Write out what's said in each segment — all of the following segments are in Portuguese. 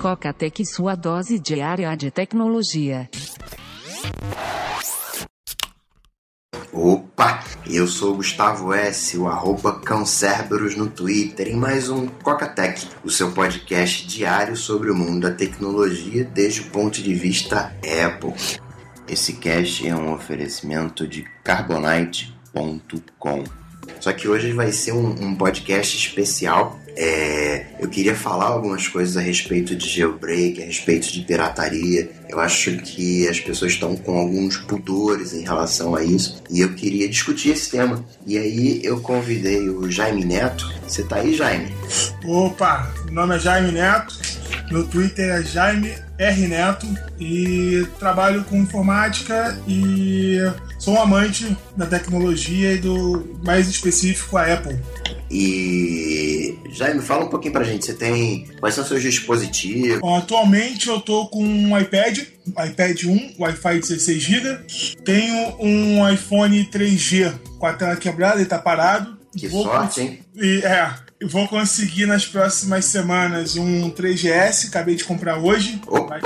Coca-Tech sua dose diária de tecnologia. Opa, eu sou Gustavo S, o arroba Cãocerberus no Twitter, em mais um Coca-Tech, o seu podcast diário sobre o mundo da tecnologia desde o ponto de vista Apple. Esse cast é um oferecimento de Carbonite.com. Só que hoje vai ser um, um podcast especial é, eu queria falar algumas coisas a respeito de jailbreak, a respeito de pirataria. Eu acho que as pessoas estão com alguns pudores em relação a isso e eu queria discutir esse tema. E aí eu convidei o Jaime Neto. Você tá aí, Jaime? Opa, meu nome é Jaime Neto. No Twitter é Jaime R Neto e trabalho com informática e sou um amante da tecnologia e do mais específico a Apple. E Jaime, fala um pouquinho pra gente. Você tem. Quais são seus dispositivos? Bom, atualmente eu tô com um iPad, iPad 1, Wi-Fi 16 GB. Tenho um iPhone 3G com a tela quebrada, ele tá parado. Que Vou sorte, hein? E, é, vou conseguir nas próximas semanas um 3GS, acabei de comprar hoje. Opa! Mas...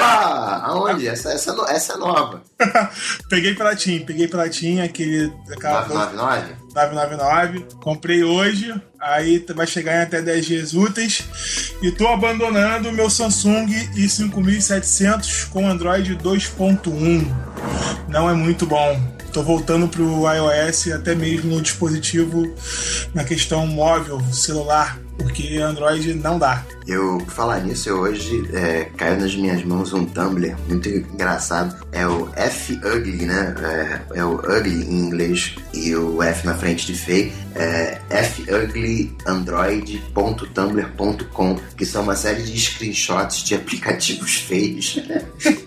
Aonde? Essa, essa, essa é nova. peguei pela TIM, peguei pela TIM, aquele. 999? 999. Comprei hoje, aí vai chegar em até 10 dias úteis. E tô abandonando o meu Samsung i5700 com Android 2.1. Não é muito bom. Tô voltando pro iOS até mesmo no dispositivo na questão móvel, celular, porque Android não dá. Eu falar nisso, hoje é, caiu nas minhas mãos um Tumblr muito engraçado. É o F Ugly, né? É, é o Ugly em inglês e o F na frente de feio. É fuglyandroid.tumblr.com, que são uma série de screenshots de aplicativos feios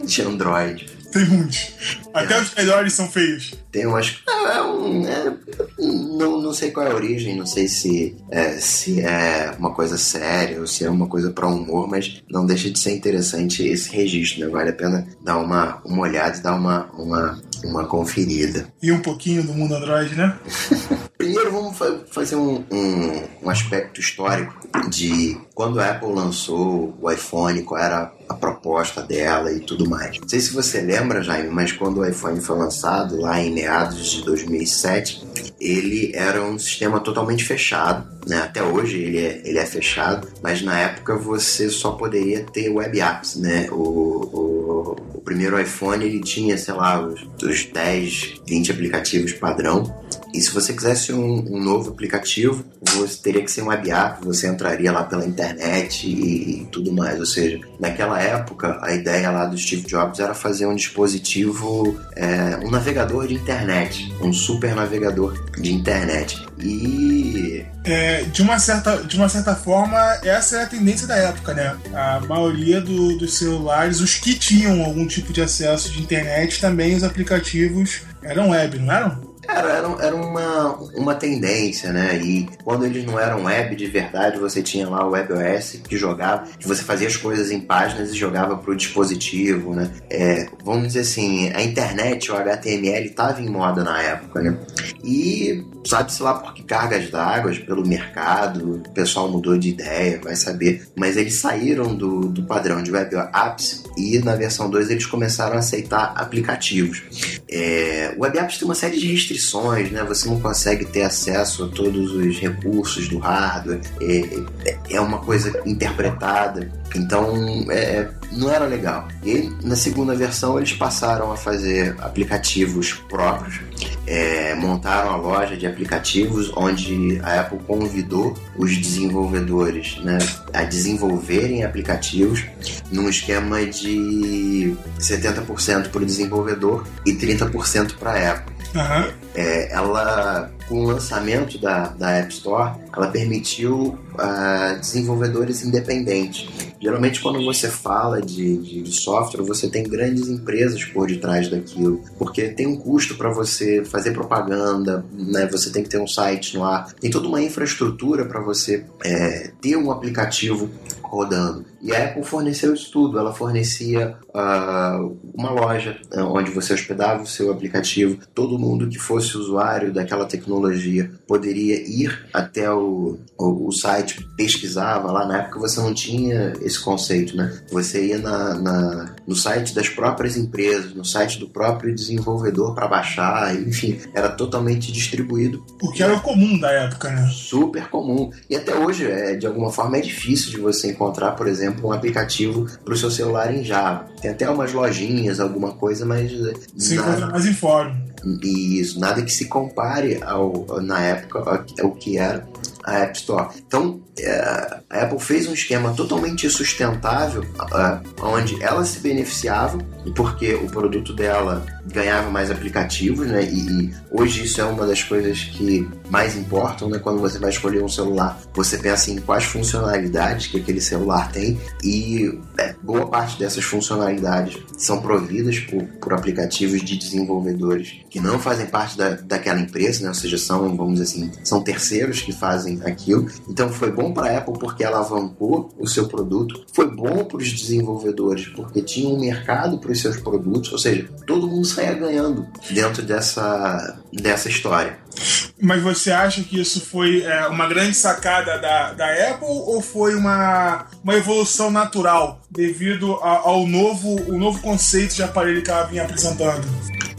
de Android. Tem muitos. Até é. os melhores são feios. Tem umas. É, um, é, não, não sei qual é a origem, não sei se é, se é uma coisa séria ou se é uma coisa para humor, mas não deixa de ser interessante esse registro, né? Vale a pena dar uma, uma olhada e dar uma, uma, uma conferida. E um pouquinho do mundo Android, né? Primeiro vamos fazer um, um, um, aspecto histórico de quando a Apple lançou o iPhone, qual era a proposta dela e tudo mais. Não sei se você lembra, Jaime, mas quando o iPhone foi lançado, lá em meados de 2007, ele era um sistema totalmente fechado. Né? Até hoje ele é, ele é fechado, mas na época você só poderia ter web apps. Né? O, o, o primeiro iPhone ele tinha, sei lá, os, os 10, 20 aplicativos padrão e se você quisesse um, um, novo aplicativo, você teria que ser um web app, você entraria lá pela internet e, e, tudo mais. Ou seja, naquela época, a ideia lá do Steve Jobs era fazer um dispositivo, é, um navegador de internet, um super navegador de internet. E. É, de, uma certa, de uma certa forma, essa é a tendência da época, né? A maioria do, dos celulares, os que tinham algum tipo de acesso de internet, também os aplicativos eram web, não eram? Era, era, era uma, uma tendência, né? E quando eles não eram web de verdade, você tinha lá o WebOS que jogava, que você fazia as coisas em páginas e jogava para o dispositivo, né? É, vamos dizer assim, a internet, o HTML estava em moda na época, né? E sabe-se lá por que cargas d'água pelo mercado, o pessoal mudou de ideia, vai saber. Mas eles saíram do, do padrão de web apps e na versão 2 eles começaram a aceitar aplicativos. É, web apps tem uma série de restrições né? Você não consegue ter acesso a todos os recursos do hardware. É, é uma coisa interpretada. Então, é, não era legal. E na segunda versão eles passaram a fazer aplicativos próprios, é, montaram a loja de aplicativos onde a Apple convidou os desenvolvedores né, a desenvolverem aplicativos num esquema de 70% para o desenvolvedor e 30% para a Apple. Uhum. É, ela, com o lançamento da, da App Store, ela permitiu uh, desenvolvedores independentes. Geralmente, quando você fala de, de, software, você tem grandes empresas por detrás daquilo, porque tem um custo para você fazer propaganda, né? você tem que ter um site no ar, tem toda uma infraestrutura para você é, ter um aplicativo rodando. E a Apple forneceu isso tudo. Ela fornecia uh, uma loja uh, onde você hospedava o seu aplicativo. Todo mundo que fosse usuário daquela tecnologia poderia ir até o, o, o site, pesquisava lá. Na época você não tinha esse conceito, né? Você ia na, na, no site das próprias empresas, no site do próprio desenvolvedor para baixar, enfim, era totalmente distribuído. Porque era comum da época, né? Super comum. E até hoje, é, de alguma forma, é difícil de você encontrar, por exemplo, um aplicativo para o seu celular em Java. Tem até umas lojinhas, alguma coisa, mas. Se nada... encontra mais em fórum. Isso, nada que se compare ao, na época ao que era a App Store. Então, é, a Apple fez um esquema totalmente sustentável, onde ela se beneficiava, porque o produto dela ganhava mais aplicativos, né? E, e, hoje isso é uma das coisas que mais importam, né? Quando você vai escolher um celular, você pensa em quais funcionalidades que aquele celular tem e é, boa parte dessas funcionalidades são providas por, por aplicativos de desenvolvedores que não fazem parte da, daquela empresa, né? Ou seja, são, vamos dizer assim, são terceiros que fazem aquilo. Então foi bom para a Apple porque ela alavancou o seu produto, foi bom para os desenvolvedores porque tinha um mercado para os seus produtos, ou seja, todo mundo saia ganhando dentro dessa, dessa história. Mas você acha que isso foi é, uma grande sacada da, da Apple ou foi uma, uma evolução natural devido a, ao novo, o novo conceito de aparelho que ela vinha apresentando?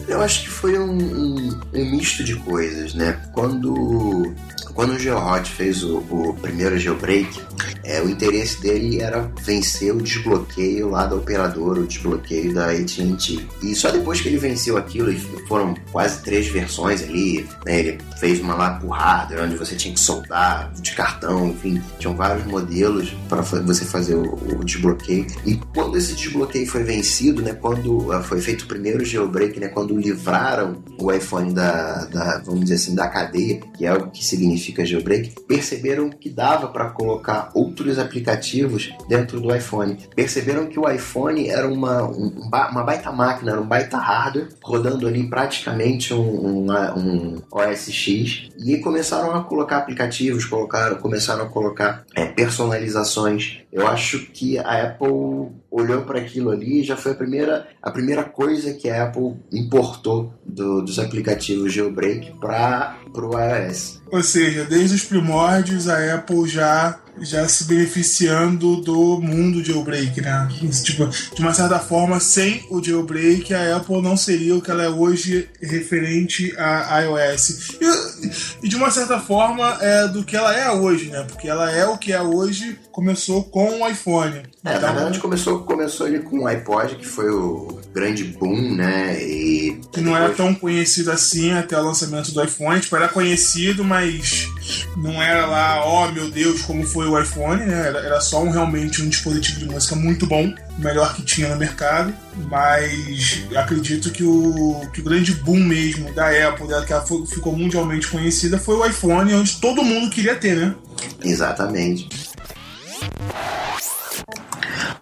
Eu acho que foi um, um, um misto de coisas, né? Quando quando o GeoHot fez o, o primeiro jailbreak, é, o interesse dele era vencer o desbloqueio lá da operadora, o desbloqueio da AT&T. E só depois que ele venceu aquilo, foram quase três versões ali, né, ele fez uma lá por hardware, onde você tinha que soldar de cartão, enfim, tinham vários modelos para você fazer o, o, desbloqueio. E quando esse desbloqueio foi vencido, né, quando uh, foi feito o primeiro jailbreak, né, quando livraram o iPhone da, da, vamos dizer assim, da cadeia, que é o que significa significa jailbreak, perceberam que dava para colocar outros aplicativos dentro do iPhone. Perceberam que o iPhone era uma, um, uma baita máquina, era um baita hardware, rodando ali praticamente um, um, um OS X, e começaram a colocar aplicativos, colocaram, começaram a colocar é, personalizações. Eu acho que a Apple olhou para aquilo ali e já foi a primeira, a primeira coisa que a Apple importou do, dos aplicativos jailbreak para o iOS. Ou seja, desde os primórdios a Apple já já se beneficiando do mundo jailbreak, né? Tipo, de uma certa forma, sem o jailbreak, a Apple não seria o que ela é hoje referente a iOS. E, e de uma certa forma, é do que ela é hoje, né? Porque ela é o que é hoje, começou com o iPhone. É, então, na verdade começou, começou ali com o iPod, que foi o grande boom, né? E que não era tão conhecido assim até o lançamento do iPhone. Tipo, era conhecido, mas não era lá, oh meu Deus, como foi o iPhone, né? Era, era só um, realmente um dispositivo de música muito bom, o melhor que tinha no mercado. Mas acredito que o, que o grande boom mesmo da Apple, que ela ficou mundialmente conhecida, foi o iPhone, onde todo mundo queria ter, né? Exatamente.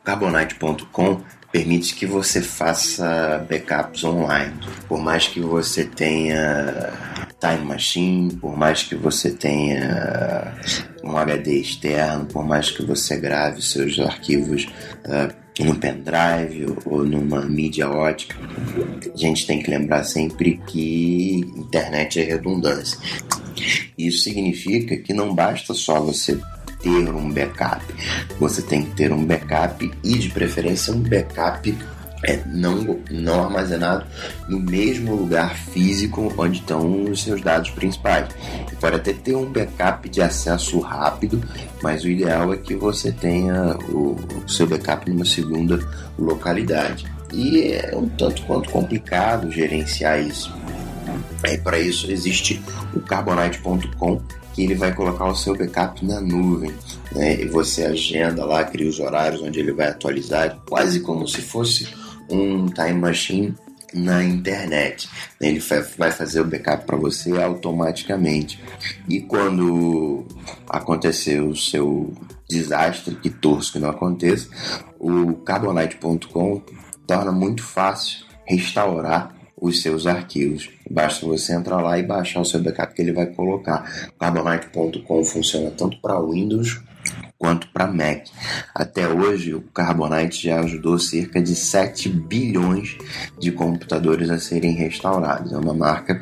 Carbonite.com permite que você faça backups online. Por mais que você tenha Time Machine, por mais que você tenha um HD externo, por mais que você grave seus arquivos uh, no pendrive ou numa mídia ótica, a gente tem que lembrar sempre que internet é redundância. Isso significa que não basta só você ter um backup. Você tem que ter um backup e, de preferência, um backup é, não, não armazenado no mesmo lugar físico onde estão os seus dados principais. Você pode até ter um backup de acesso rápido, mas o ideal é que você tenha o, o seu backup numa segunda localidade. E é um tanto quanto complicado gerenciar isso. É, Para isso existe o carbonite.com que ele vai colocar o seu backup na nuvem. Né? E você agenda lá, cria os horários onde ele vai atualizar, quase como se fosse um time machine na internet. Ele vai fazer o backup para você automaticamente. E quando acontecer o seu desastre, que torço que não aconteça, o carbonite.com torna muito fácil restaurar os seus arquivos. Basta você entrar lá e baixar o seu backup que ele vai colocar. Carbonite.com funciona tanto para Windows quanto para Mac. Até hoje, o Carbonite já ajudou cerca de 7 bilhões de computadores a serem restaurados. É uma marca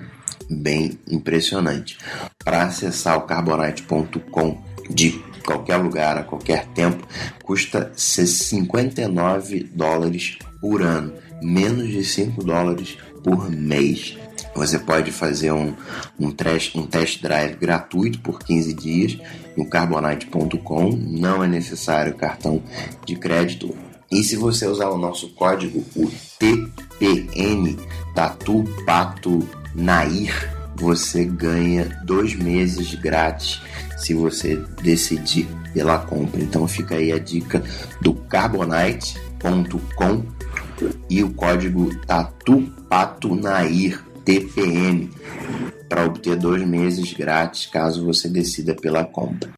bem impressionante. Para acessar o carbonite.com de qualquer lugar, a qualquer tempo, custa 59 dólares por ano, menos de 5 dólares por mês. Você pode fazer um, um, test, um test drive gratuito por 15 dias no carbonite.com. Não é necessário cartão de crédito. E se você usar o nosso código, o TPN, Tatu Pato Nair, você ganha dois meses grátis se você decidir pela compra. Então fica aí a dica do carbonite.com e o código TatuPatoNair TPM para obter dois meses grátis caso você decida pela compra.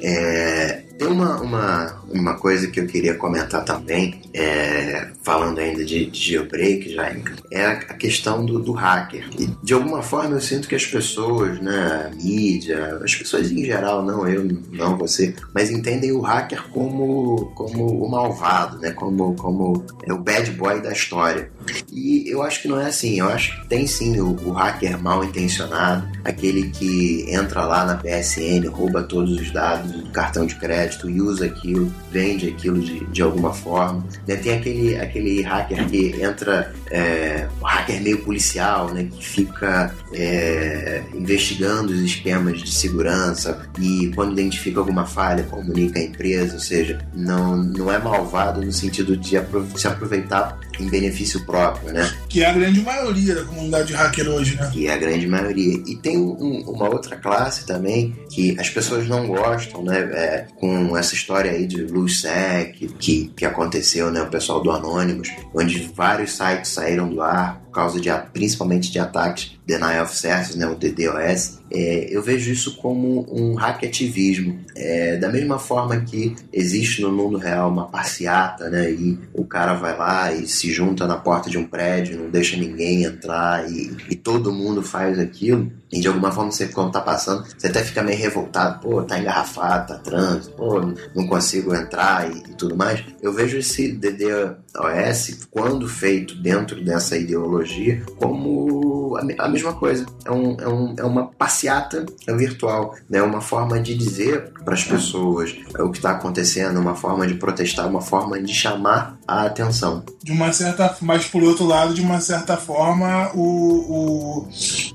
É, tem uma, uma, uma coisa que eu queria comentar também, é, falando ainda de, de jailbreak, já, é a, questão do, do, hacker. E de alguma forma eu sinto que as pessoas, né, a mídia, as pessoas em geral, não eu, não você, mas entendem o hacker como, como o malvado, né, como, como é o bad boy da história. E eu acho que não é assim, eu acho que tem sim o, o hacker mal intencionado, aquele que entra lá na PSN, rouba todos os dados do cartão de crédito crédito e usa aquilo, vende aquilo de, de alguma forma. Né? Tem aquele, aquele hacker que entra, é, um hacker meio policial, né? que fica é, investigando os esquemas de segurança e quando identifica alguma falha comunica à empresa, ou seja, não, não é malvado no sentido de se aproveitar em benefício próprio, né? Que é a grande maioria da comunidade hacker hoje, né? Que é a grande maioria. E tem um, uma outra classe também que as pessoas não gostam, né? É, com essa história aí de LulzSec que, que aconteceu, né? O pessoal do Anonymous, onde vários sites saíram do ar por causa de principalmente de ataques denial of service, né? O DDoS é, eu vejo isso como um hackativismo. É, da mesma forma que existe no mundo real uma passeata, né? E o cara vai lá e se junta na porta de um prédio, não deixa ninguém entrar e, e todo mundo faz aquilo. E de alguma forma, você, quando tá passando, você até fica meio revoltado. Pô, tá engarrafado, tá trânsito, pô, não consigo entrar e, e tudo mais. Eu vejo esse DDoS, quando feito dentro dessa ideologia, como a, a mesma coisa. É, um, é, um, é uma passeata virtual, né? Uma forma de dizer para as pessoas o que está acontecendo, uma forma de protestar, uma forma de chamar a atenção. De uma certa, mas por outro lado, de uma certa forma, o, o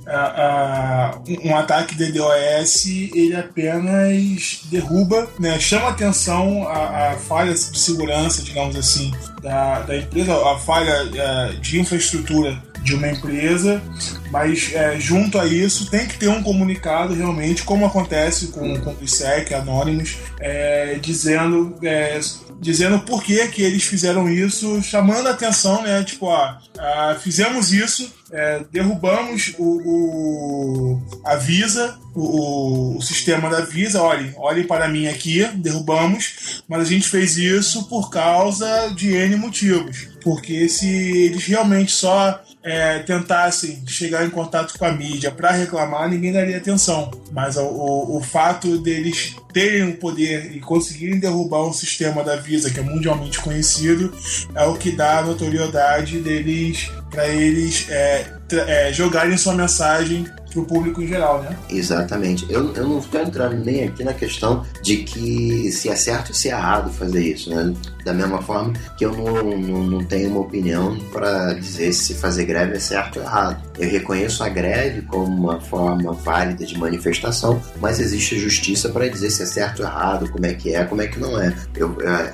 a, a, um ataque DDoS ele apenas derruba, né? Chama atenção a, a falha de segurança, digamos assim, da, da empresa, a falha é, de infraestrutura de uma empresa, mas é, junto a isso tem que ter um comunicado realmente, como acontece com, com o ISEC, Anonymous, é, dizendo, é, dizendo por que, que eles fizeram isso, chamando a atenção, né? Tipo, ó, ah, fizemos isso, é, derrubamos o, o, a Visa, o, o, sistema da Visa, olhem, olhem para mim aqui, derrubamos, mas a gente fez isso por causa de N motivos. Porque se eles realmente só é, tentassem chegar em contato com a mídia para reclamar, ninguém daria atenção. Mas o, o, o, fato deles terem o poder e conseguirem derrubar um sistema da Visa que é mundialmente conhecido é o que dá a notoriedade deles para eles é, é, jogarem sua mensagem para o público em geral, né? Exatamente. Eu, eu não estou entrando nem aqui na questão de que se é certo ou se é errado fazer isso, né? Da mesma forma que eu não, não, não tenho uma opinião para dizer se fazer greve é certo ou errado. Eu reconheço a greve como uma forma válida de manifestação, mas existe justiça para dizer se é certo ou errado, como é que é, como é que não é. Eu, é,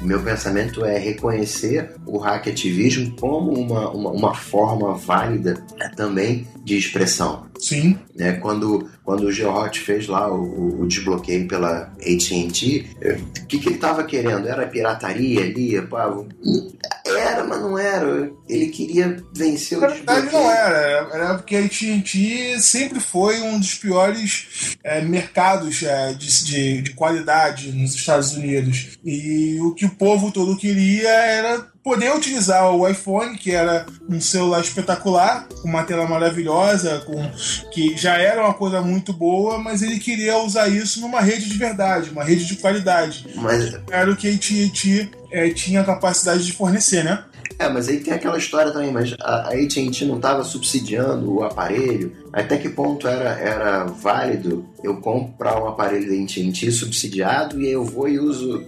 o meu pensamento é reconhecer o hackativismo como uma, uma, uma forma válida também de expressão. Sim. Né? Quando, quando o Geohot fez lá o, o desbloqueio pela AT&T, o que, que ele estava querendo? Era pirataria ali? Pá, era, mas não era. Ele queria vencer o Na verdade não era. Era porque a AT&T sempre foi um dos piores é, mercados é, de, de, de qualidade nos Estados Unidos. E o que o povo todo queria era poder utilizar o iPhone, que era um celular espetacular, com uma tela maravilhosa, com que já era uma coisa muito boa, mas ele queria usar isso numa rede de verdade, uma rede de qualidade. Mas... Era o que a AT&T é, tinha capacidade de fornecer, né? É, mas aí tem aquela história também, mas a AT&T não estava subsidiando o aparelho. Até que ponto era, era válido eu comprar um aparelho da AT&T subsidiado e eu vou e uso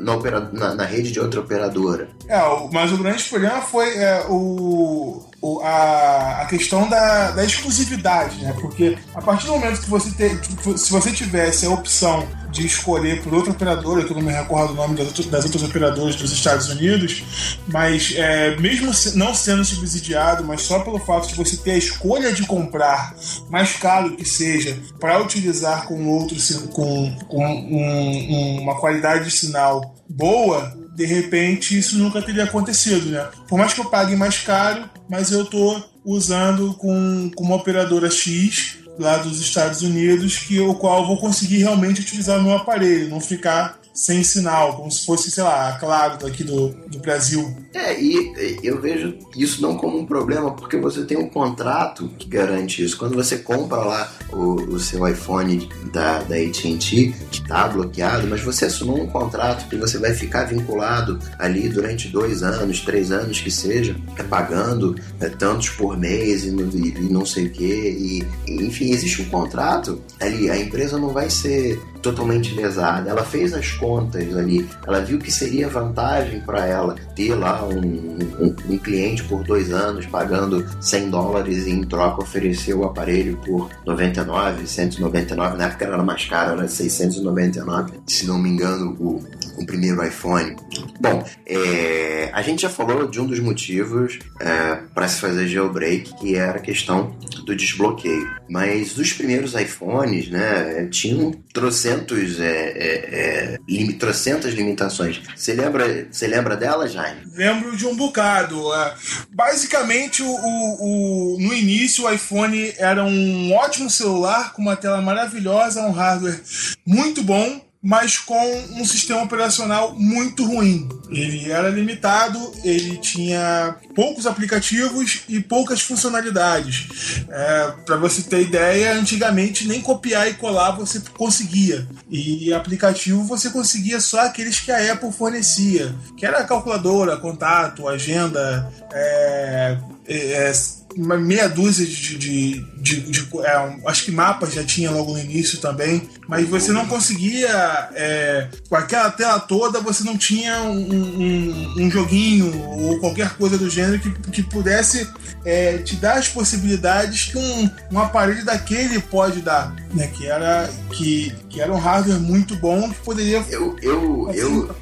na, na, na rede de outra operadora? É, mas o grande problema foi é, o, a, a questão da, da exclusividade, né? Porque a partir do momento que você ter, se você tivesse a opção de escolher por outra operadora, que eu não me recordo o nome das outras, das outras operadoras dos Estados Unidos, mas é, mesmo não sendo subsidiado, mas só pelo fato de você ter a escolha de comprar, mais caro que seja, para utilizar com outro com, com um, uma qualidade de sinal boa, de repente isso nunca teria acontecido, né? Por mais que eu pague mais caro, mas eu tô usando com, com uma operadora X lá dos Estados Unidos, que o qual eu vou conseguir realmente utilizar o meu aparelho, não ficar sem sinal, como se fosse, sei lá, claro, daqui do, do Brasil. É, e eu vejo isso não como um problema, porque você tem um contrato que garante isso. Quando você compra lá o, o seu iPhone da, da AT&T, que está bloqueado, mas você assinou um contrato que você vai ficar vinculado ali durante dois anos, três anos que seja, é pagando é, tantos por mês e, e, não sei o que, e enfim, existe um contrato ali, a empresa não vai ser totalmente lesada. Ela fez as contas ali, ela viu que seria vantagem para ela ter lá um, um, um, cliente por dois anos pagando 100 dólares e em troca oferecer o aparelho por 99, 199, na época era mais caro, era 699, se não me engano, o, o primeiro iPhone. Bom, é, a gente já falou de um dos motivos é, para se fazer jailbreak, que era a questão do desbloqueio. Mas os primeiros iPhones, né, tinham trocentos, é, é, é lim, trocentas limitações. Você lembra, você lembra dela, Jaime? Lembro de um bocado. É. Basicamente, o, o, no início, o iPhone era um ótimo celular com uma tela maravilhosa, um hardware muito bom mas com um sistema operacional muito ruim. Ele era limitado, ele tinha poucos aplicativos e poucas funcionalidades. É, Para você ter ideia, antigamente nem copiar e colar você conseguia. E aplicativo você conseguia só aqueles que a Apple fornecia, que era calculadora, contato, agenda, é, é, uma meia dúzia de. de, de, de é, acho que mapas já tinha logo no início também, mas você não conseguia. É, com aquela tela toda, você não tinha um, um, um joguinho ou qualquer coisa do gênero que, que pudesse é, te dar as possibilidades que um, um aparelho daquele pode dar, né? Que era, que, que era um hardware muito bom que poderia. Eu, eu, eu,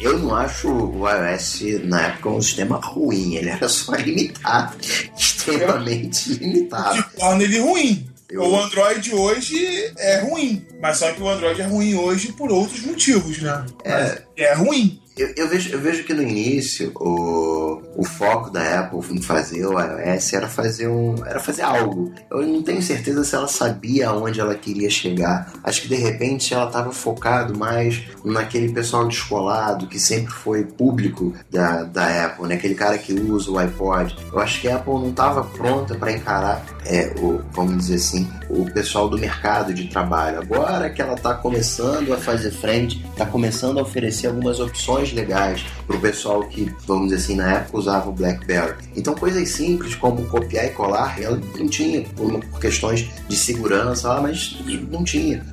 eu não acho o iOS na época um sistema ruim, ele era só limitado extremamente limitado. Que torna ele ruim. Eu... O Android hoje é ruim, mas só que o Android é ruim hoje por outros motivos, né? É, é ruim. Eu, eu, vejo, eu vejo que no início o, o foco da Apple em fazer o iOS era fazer um era fazer algo. Eu não tenho certeza se ela sabia aonde ela queria chegar. Acho que de repente ela estava focado mais naquele pessoal descolado que sempre foi público da, da Apple, né? Aquele cara que usa o iPod. Eu acho que a Apple não estava pronta para encarar é, o, vamos dizer assim, o pessoal do mercado de trabalho. Agora que ela está começando a fazer frente, está começando a oferecer algumas opções legais para o pessoal que, vamos dizer assim, na época usava o BlackBerry. Então, coisas simples como copiar e colar, ela não tinha, por, questões de segurança, mas não tinha.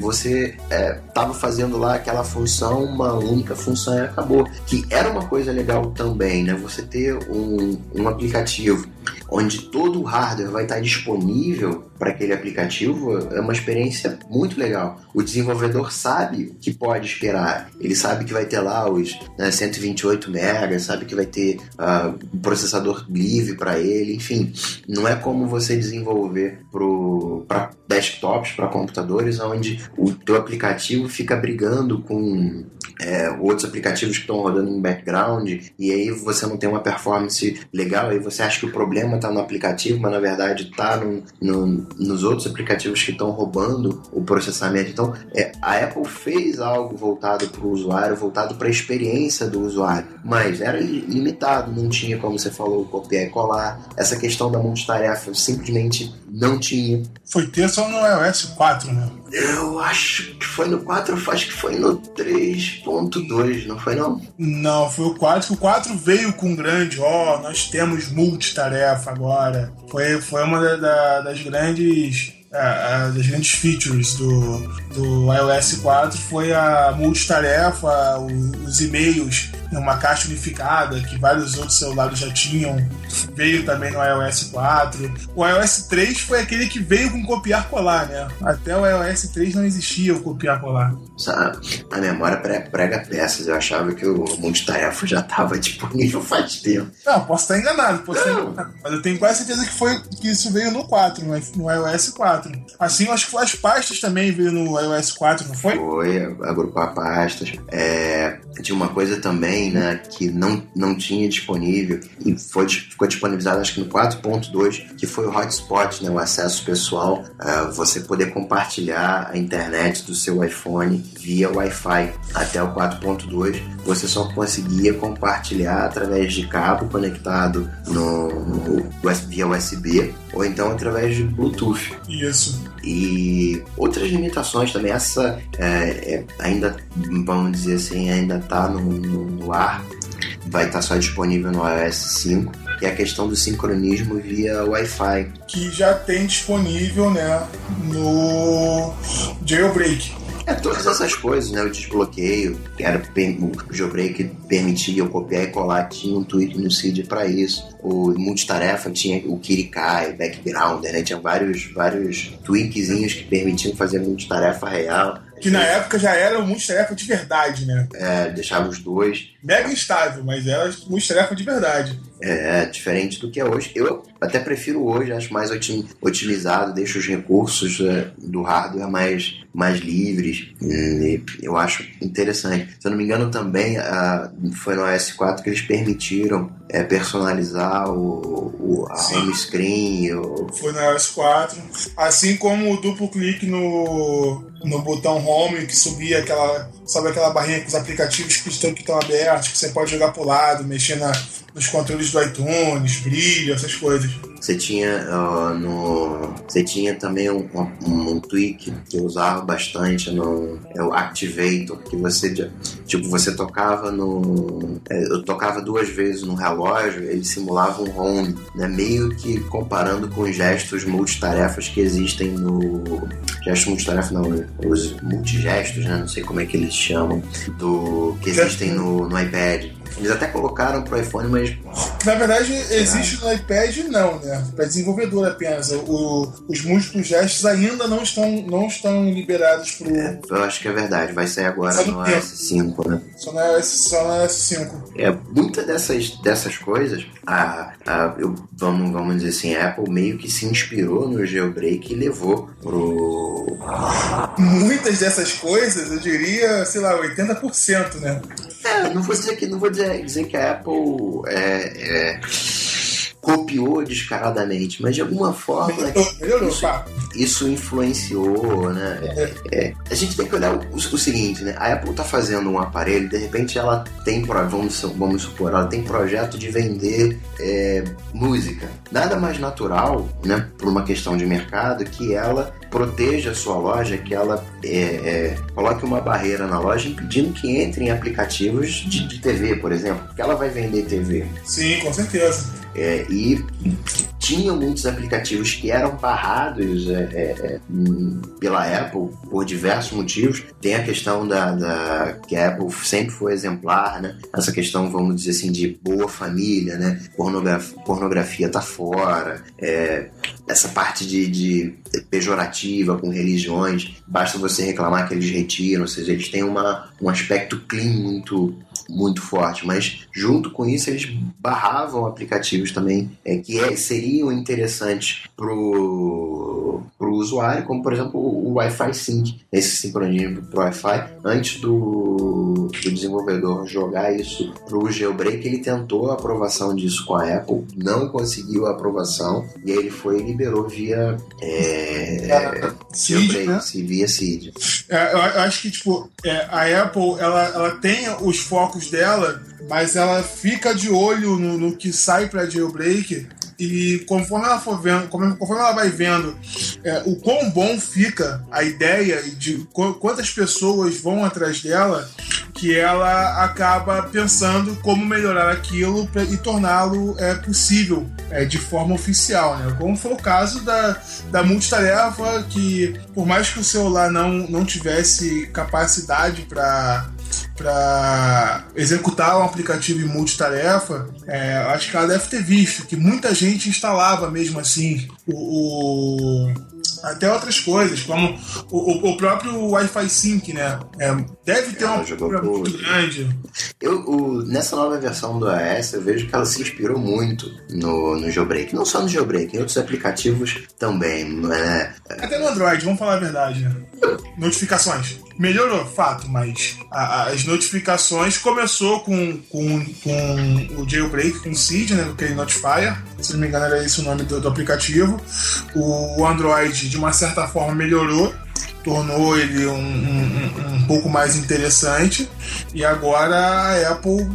Você estava é, fazendo lá aquela função, uma única função e acabou. Que era uma coisa legal também, né? Você ter um, um aplicativo onde todo o hardware vai estar disponível para aquele aplicativo, é uma experiência muito legal. O desenvolvedor sabe o que pode esperar. Ele sabe que vai ter lá os né, 128 MB, sabe que vai ter uh, um processador livre para ele, enfim. Não é como você desenvolver para desktops, para computadores, onde o teu aplicativo fica brigando com é, outros aplicativos que estão rodando em background e aí você não tem uma performance legal, aí você acha que o problema está no aplicativo, mas na verdade está no, no, nos outros aplicativos que estão roubando o processamento. Então, é, a Apple fez algo voltado para o usuário, voltado para a experiência do usuário, mas era limitado, não tinha, como você falou, copiar e colar. Essa questão da multitarefa simplesmente não tinha. Foi ter só no iOS 4, né? Eu acho que foi no 4, acho que foi no 3.2, não foi não? Não, foi o 4, que o 4 veio com grande, ó, oh, nós temos multitarefa agora. Foi, foi uma da, da, das grandes é, das grandes features do, do iOS 4 foi a multitarefa, os e-mails uma caixa unificada que vários outros celulares já tinham. Veio também no iOS 4. O iOS 3 foi aquele que veio com copiar colar, né? Até o iOS 3 não existia o copiar colar. A memória prega peças. Eu achava que o multitarefa já estava disponível faz tempo. Não, posso estar enganado, posso estar enganado. Mas eu tenho quase certeza que foi que isso veio no 4, no iOS 4. Assim, eu acho que as pastas também veio no iOS 4, não foi? Foi, agrupar pastas. É, tinha uma coisa também, né, que não, não tinha disponível e foi, ficou disponibilizado acho que no 4.2, que foi o hotspot, né, o acesso pessoal, uh, você poder compartilhar a internet do seu iPhone via Wi-Fi. Até o 4.2 você só conseguia compartilhar através de cabo conectado no, no via USB ou então através de Bluetooth. Isso. E outras limitações também. Essa é, é, ainda, vamos dizer assim, ainda está no, no, ar. Vai estar tá só disponível no iOS 5 que é a questão do sincronismo via Wi-Fi. Que já tem disponível né, no Jailbreak. É, todas essas coisas, né? O desbloqueio, que era o jailbreak permitia eu copiar e colar, tinha um tweak no CID para isso. O multitarefa tinha o Kirikai, Backgrounder, né? Tinha vários, vários tweakzinhos que permitiam fazer multitarefa real. Que na época já era um multitarefa de verdade, né? É, deixava os dois. Mega instável, mas era multitarefa de verdade. É, diferente do que é hoje. Eu até prefiro hoje, acho mais otimizado, deixo os recursos é, do hardware mais, mais livres. eu acho interessante. Se eu não me engano, também foi no OS4 que eles permitiram é, personalizar o, o a Sim. home screen. O... Foi no iOS 4. Assim como o duplo clique no, no botão home que subia aquela. Sabe aquela barrinha com os aplicativos que estão, que estão abertos, que você pode jogar pro lado, mexer na, nos controles do iTunes, brilho, essas coisas. Você tinha uh, no. Você tinha também um, um, um, tweak que eu usava bastante no. É o Activator, que você tipo, você tocava no. É, eu tocava duas vezes no relógio, ele simulava um home, né? Meio que comparando com gestos multitarefas que existem no. Gestos multitarefas não, os multigestos, né? Não sei como é que eles chamam, do. que existem no, no iPad. Eles até colocaram pro iPhone, mas. Na verdade, existe no iPad não, né? Para desenvolvedor apenas. O, os múltiplos gestos ainda não estão, não estão liberados pro. É, eu acho que é verdade. Vai sair agora no iOS 5, né? Só no iOS, só no iOS 5. É, muitas dessas, dessas coisas, a, a, eu, vamos, vamos dizer assim, a Apple meio que se inspirou no jailbreak e levou pro. Muitas dessas coisas, eu diria, sei lá, 80%, né? É, não vou dizer que não vou dizer, dizer que a Apple é, é, copiou descaradamente, mas de alguma forma isso, isso influenciou, né? É, é, a gente tem que olhar o, o, seguinte, né? A Apple está fazendo um aparelho, de repente ela tem, vamos, vamos supor, ela tem projeto de vender é, música. Nada mais natural, né, por uma questão de mercado, que ela proteja a sua loja, que ela é, é, coloque uma barreira na loja impedindo que entrem aplicativos de, de TV, por exemplo, porque ela vai vender TV. Sim, com certeza. É, e tinham muitos aplicativos que eram barrados é, é, é, pela Apple por diversos motivos. Tem a questão da, da, que a Apple sempre foi exemplar, né? Essa questão, vamos dizer assim, de boa família, né? Pornografia, pornografia tá fora. Essa parte de, de pejorativa com religiões, basta você reclamar que eles retiram, ou seja, eles têm uma, um aspecto clean muito muito forte, mas junto com isso eles barravam aplicativos também é, que é, seriam interessantes pro, pro usuário, como por exemplo o Wi-Fi Sync, esse sincronismo pro Wi-Fi, antes do, do desenvolvedor jogar isso pro jailbreak, ele tentou a aprovação disso com a Apple, não conseguiu a aprovação e aí ele foi e liberou via é, é, jailbreak, né? via seed. É, eu acho que tipo é, a Apple ela, ela tem os focos dela, mas ela fica de olho no, no que sai para jailbreak e conforme ela for vendo, conforme ela vai vendo é, o quão bom fica a ideia de quantas pessoas vão atrás dela, que ela acaba pensando como melhorar aquilo e torná-lo é, possível é, de forma oficial, né? Como foi o caso da, da multitarefa, que por mais que o celular não, não tivesse capacidade para para executar um aplicativo em multitarefa, é, acho que ela deve ter visto que muita gente instalava mesmo assim o, o até outras coisas, como o, o próprio Wi-Fi Sync, né? É, deve ter ela uma procura muito grande. Eu, o, nessa nova versão do iOS, eu vejo que ela se inspirou muito no, no jailbreak. Não só no jailbreak, em outros aplicativos também. Né? Até no Android, vamos falar a verdade. Né? Notificações. Melhorou, fato, mas a, as notificações começou com, com, com o jailbreak, com o Seed, né? Aquele Notifier. Se não me engano, era esse o nome do, do aplicativo. O Android, de uma certa forma, melhorou tornou ele um, um, um, pouco mais interessante e agora a Apple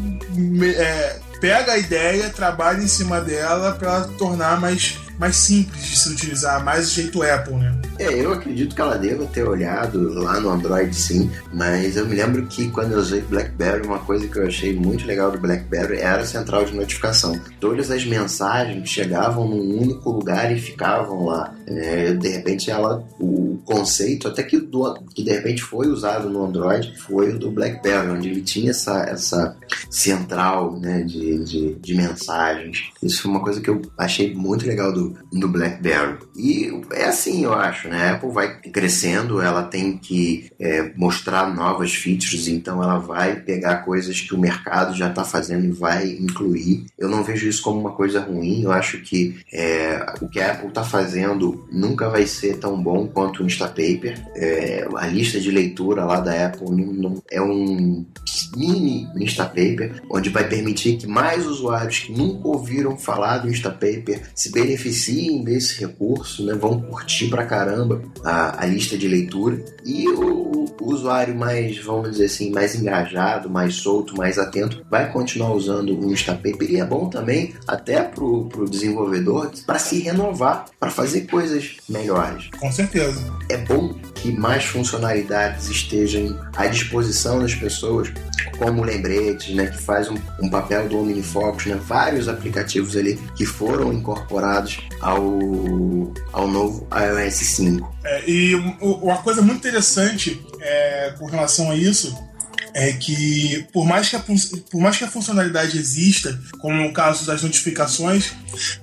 é, pega a ideia, trabalha em cima dela para tornar mais mais simples de se utilizar, mais jeito Apple, né? É, eu acredito que ela deva ter olhado lá no Android sim, mas eu me lembro que quando eu usei BlackBerry, uma coisa que eu achei muito legal do BlackBerry era a central de notificação. Todas as mensagens chegavam num único lugar e ficavam lá. É, de repente, ela, o conceito, até que, do, que de repente foi usado no Android, foi o do BlackBerry, onde ele tinha essa, essa central né, de, de, de mensagens. Isso foi uma coisa que eu achei muito legal do, do, BlackBerry. E é assim, eu acho, né? A Apple vai crescendo, ela tem que é, mostrar novas features, então ela vai pegar coisas que o mercado já está fazendo e vai incluir. Eu não vejo isso como uma coisa ruim, eu acho que é, o que a Apple está fazendo nunca vai ser tão bom quanto o Instapaper. É, a lista de leitura lá da Apple não, não, é um mini Instapaper, onde vai permitir que mais usuários que nunca ouviram falar do Instapaper se beneficiem desse recurso, né, vão curtir pra caramba a, a lista de leitura. E o, o, usuário mais, vamos dizer assim, mais engajado, mais solto, mais atento, vai continuar usando o Instapaper e é bom também até pro, pro desenvolvedor para se renovar, para fazer coisas melhores. Com certeza. É bom que mais funcionalidades estejam à disposição das pessoas, como lembretes, né, que faz um, um papel do OmniFocus, né, vários aplicativos ali que foram incorporados ao, ao novo iOS 5. É, e uma coisa muito interessante é, com relação a isso é que por mais que, a, por mais que a funcionalidade exista, como no caso das notificações,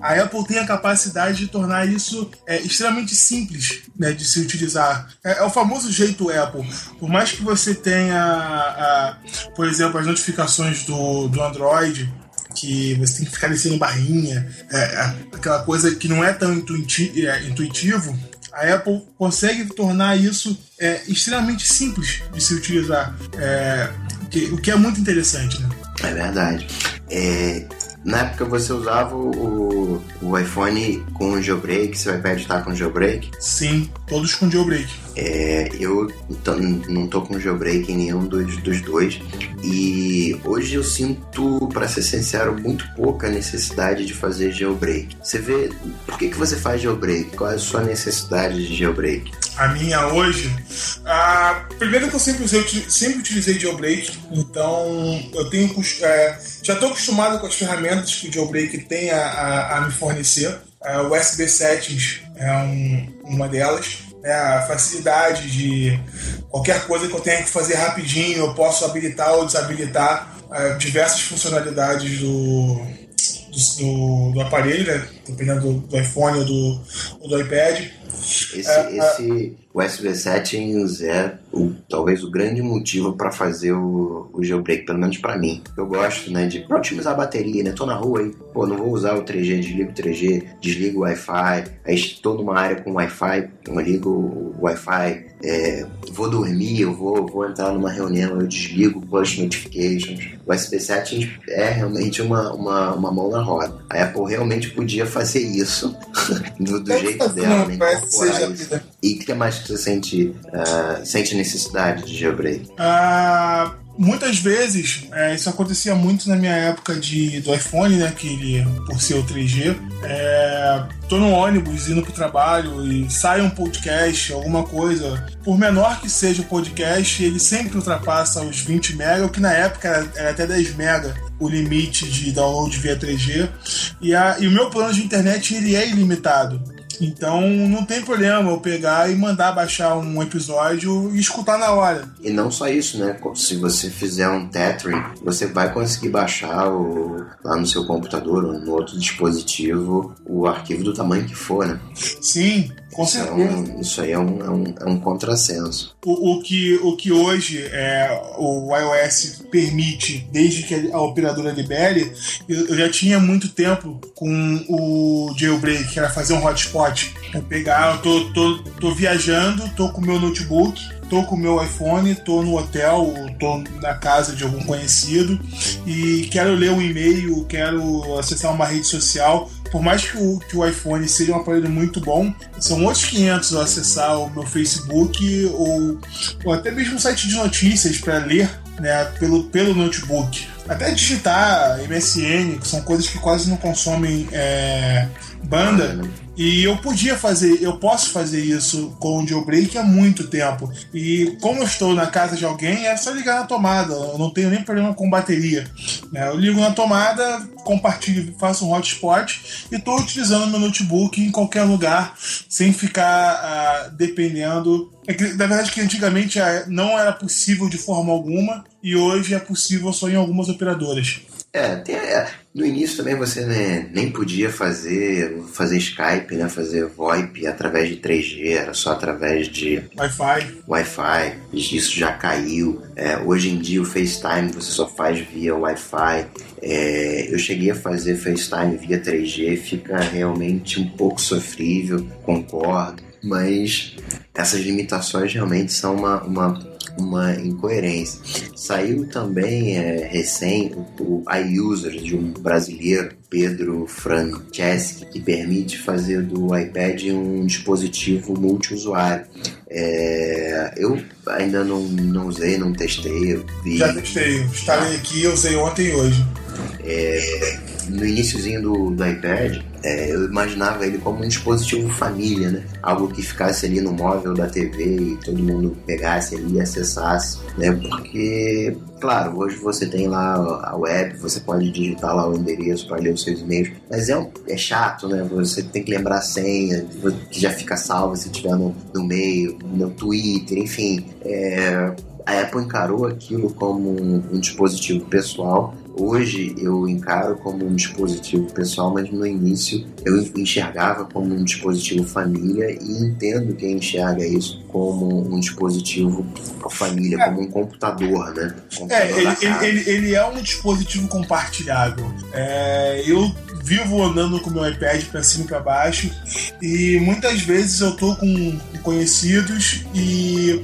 a Apple tem a capacidade de tornar isso é, extremamente simples né, de se utilizar. É, é, o famoso jeito Apple. Por mais que você tenha, a, por exemplo, as notificações do, do Android, que você tem que ficar descendo barrinha, é, é, aquela coisa que não é tão é, intuitivo, a Apple consegue tornar isso é, extremamente simples de se utilizar, é, que, o que é muito interessante, né? É verdade. É, na época você usava o, o iPhone com jailbreak, seu iPad está com jailbreak? Sim, todos com jailbreak. É, eu não tô com jailbreak em nenhum dos, dos dois. E hoje eu sinto, para ser sincero, muito pouca necessidade de fazer jailbreak. Você vê, por que, que você faz jailbreak? Qual é a sua necessidade de jailbreak? A minha hoje? Ah, primeiro que eu sempre, usei, sempre utilizei jailbreak, então eu tenho é, já estou acostumado com as ferramentas que o jailbreak tem a, a, a me fornecer. É, o USB Settings é um, uma delas. É a facilidade de qualquer coisa que eu tenha que fazer rapidinho, eu posso habilitar ou desabilitar é, diversas funcionalidades do, do, do, aparelho, né? Dependendo do, do iPhone ou do, ou do iPad. Esse, é, esse USB Settings é o, talvez o grande motivo para fazer o, o jailbreak, pelo menos para mim. Eu gosto, né, de pra otimizar a bateria, né? Tô na rua aí, pô, não vou usar o 3G, desligo o 3G, desligo o Wi-Fi, aí estou numa área com Wi-Fi, eu ligo o Wi-Fi, é, vou dormir, eu vou, vou entrar numa reunião, eu desligo push notifications. O USB Settings é realmente uma, uma, uma mão na roda. A Apple realmente podia fazer isso do, do jeito dela, né? E o que mais que você sente, uh, sente necessidade de jailbreak? Uh, muitas vezes, é, isso acontecia muito na minha época de, do iPhone, né? Que ele, por ser o 3G, é, tô no ônibus indo pro trabalho e sai um podcast, alguma coisa, por menor que seja o podcast, ele sempre ultrapassa os 20 MB, o que na época era, era até 10 MB o limite de download via 3G. E, a, e o meu plano de internet ele é ilimitado. Então não tem problema eu pegar e mandar baixar um episódio e escutar na hora. E não só isso, né? Se você fizer um tethering, você vai conseguir baixar o, lá no seu computador ou no outro dispositivo o arquivo do tamanho que for, né? Sim, com Isso, é certeza. um, isso aí é um, é um, é um contrassenso. O, o que, o que hoje é, o iOS permite, desde que a operadora libere, eu, eu já tinha muito tempo com o jailbreak, que era fazer um hotspot. Eu pegar, eu tô, tô, tô viajando, tô com o meu notebook, tô com o meu iPhone, tô no hotel, tô na casa de algum conhecido e quero ler um e-mail, quero acessar uma rede social. Por mais que o, que o iPhone seja um aparelho muito bom, são outros 500 eu acessar o meu Facebook ou, ou até mesmo um site de notícias para ler né, pelo, pelo notebook. Até digitar MSN, que são coisas que quase não consomem é, banda. E eu podia fazer, eu posso fazer isso com o jailbreak há muito tempo. E como eu estou na casa de alguém, é só ligar na tomada. Eu não tenho nem problema com bateria. né? Eu ligo na tomada, compartilho, faço um hotspot e estou utilizando meu notebook em qualquer lugar, sem ficar ah, dependendo. É que, na verdade, que antigamente ah, não era possível de forma alguma e hoje é possível só em algumas operadoras. É, tem- é, no início também você né, nem podia fazer, fazer Skype, né, fazer VoIP através de 3G, era só através de Wi-Fi. Wi-Fi, isso já caiu. É, hoje em dia o FaceTime você só faz via Wi-Fi. É, eu cheguei a fazer FaceTime via 3G, fica realmente um pouco sofrível, concordo, mas essas limitações realmente são uma, uma, uma incoerência. Saiu também é, recém o, o iUser de um brasileiro, Pedro Franceschi, que permite fazer do iPad um dispositivo multiusuário. É, eu ainda não, não usei, não testei, vi Já testei. Instalei aqui, eu usei ontem e hoje. No iníciozinho do, do iPad, é, eu imaginava ele como um dispositivo família, né? Algo que ficasse ali no móvel da TV e todo mundo pegasse ali e acessasse, né? Porque, claro, hoje você tem lá a web, você pode digitar lá o endereço para ler os seus e-mails, mas é, um- é chato, né? Você tem que lembrar a senha, que já fica salva se tiver no, no meio, no Twitter, enfim. É, a Apple encarou aquilo como um, um dispositivo pessoal. Hoje eu encaro como um dispositivo pessoal, mas no início eu enxergava como um dispositivo família e entendo quem enxerga isso como um dispositivo família, como um computador, né? É, Computador ele, da ele, ele- ele é um dispositivo compartilhável. É, eu vivo andando com meu iPad para cima e para baixo e muitas vezes eu tô com conhecidos e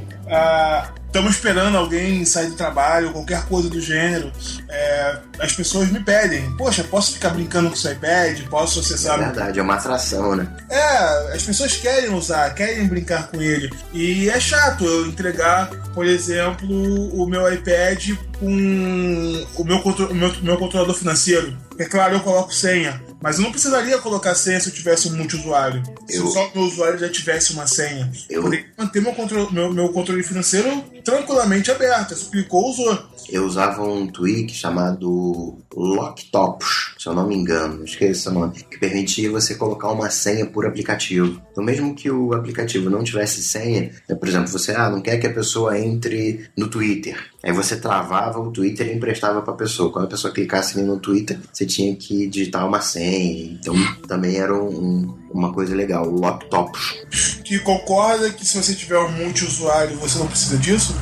estamos esperando alguém sair do trabalho, qualquer coisa do gênero. É, as pessoas me pedem, poxa, posso ficar brincando com o seu iPad? Posso É acessar verdade, é uma atração, né? é, as pessoas querem usar, querem brincar com ele. E é chato eu entregar, por exemplo, o meu iPad com o meu, o meu, meu controlador financeiro. É claro, eu coloco senha, mas eu não precisaria colocar senha se eu tivesse um multiusuário. Se Eu- só o meu usuário já tivesse uma senha. Eu poderia manter meu, contro- meu, meu controle financeiro tranquilamente aberto. Você clicou, usou. Eu usava um tweak chamado Locktopus, se eu não me engano, esqueça o nome, que permitia você colocar uma senha por aplicativo. Então, mesmo que o aplicativo não tivesse senha, né, por exemplo, você ah, não quer que a pessoa entre no Twitter. Aí você travava o Twitter e emprestava para a pessoa. Quando a pessoa clicasse ali no Twitter, você tinha que digitar uma senha. Então, também era um- um- uma coisa legal, o Locktopus. que concorda que se você tiver um multiusuário você não precisa disso.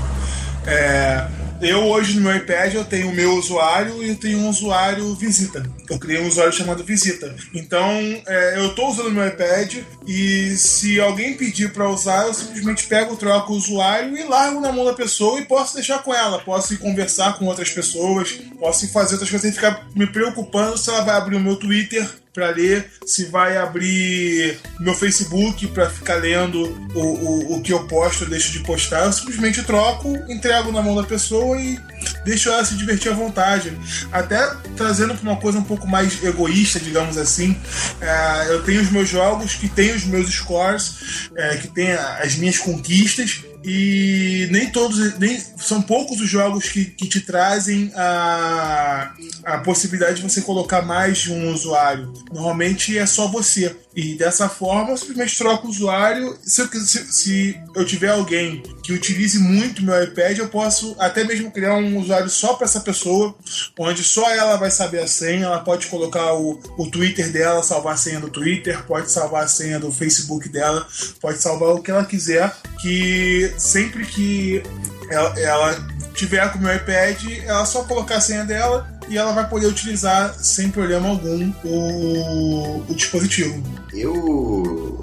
É, eu hoje no meu iPad eu tenho o meu usuário e eu tenho um usuário visita. Eu criei um usuário chamado visita. Então é, eu estou usando o meu iPad e se alguém pedir para usar, eu simplesmente pego, troco o usuário e largo na mão da pessoa e posso deixar com ela. Posso ir conversar com outras pessoas, posso ir fazer outras coisas sem ficar me preocupando se ela vai abrir o meu Twitter para ler, se vai abrir meu Facebook para ficar lendo o, o, o que eu posto ou deixo de postar. Eu simplesmente troco, entrego na mão da pessoa e deixo ela se divertir à vontade. Até trazendo para uma coisa um pouco mais egoísta, digamos assim. É, eu tenho os meus jogos que tem os meus scores, é, que tem as minhas conquistas e nem todos, nem são poucos os jogos que, que te trazem a, a possibilidade de você colocar mais de um usuário. Normalmente é só você. E dessa forma, eu simplesmente troco o usuário. Se eu, se, se eu tiver alguém que utilize muito meu iPad, eu posso até mesmo criar um usuário só para essa pessoa, onde só ela vai saber a senha. Ela pode colocar o, o Twitter dela, salvar a senha do Twitter, pode salvar a senha do Facebook dela, pode salvar o que ela quiser. Que sempre que ela, ela tiver com o meu iPad, ela só colocar a senha dela e ela vai poder utilizar sem problema algum o, o dispositivo. Eu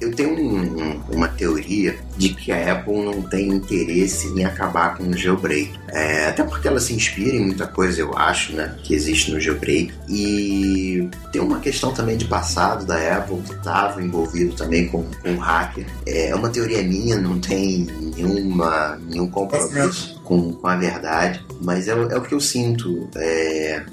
eu tenho um, uma teoria de que a Apple não tem interesse em acabar com o jailbreak. É, até porque ela se inspira em muita coisa, eu acho, né, que existe no jailbreak. E tem uma questão também de passado da Apple que estava envolvido também com, com hacker. É uma teoria minha, não tem nenhuma, nenhum compromisso com, com a verdade, mas é, é o que eu sinto. É,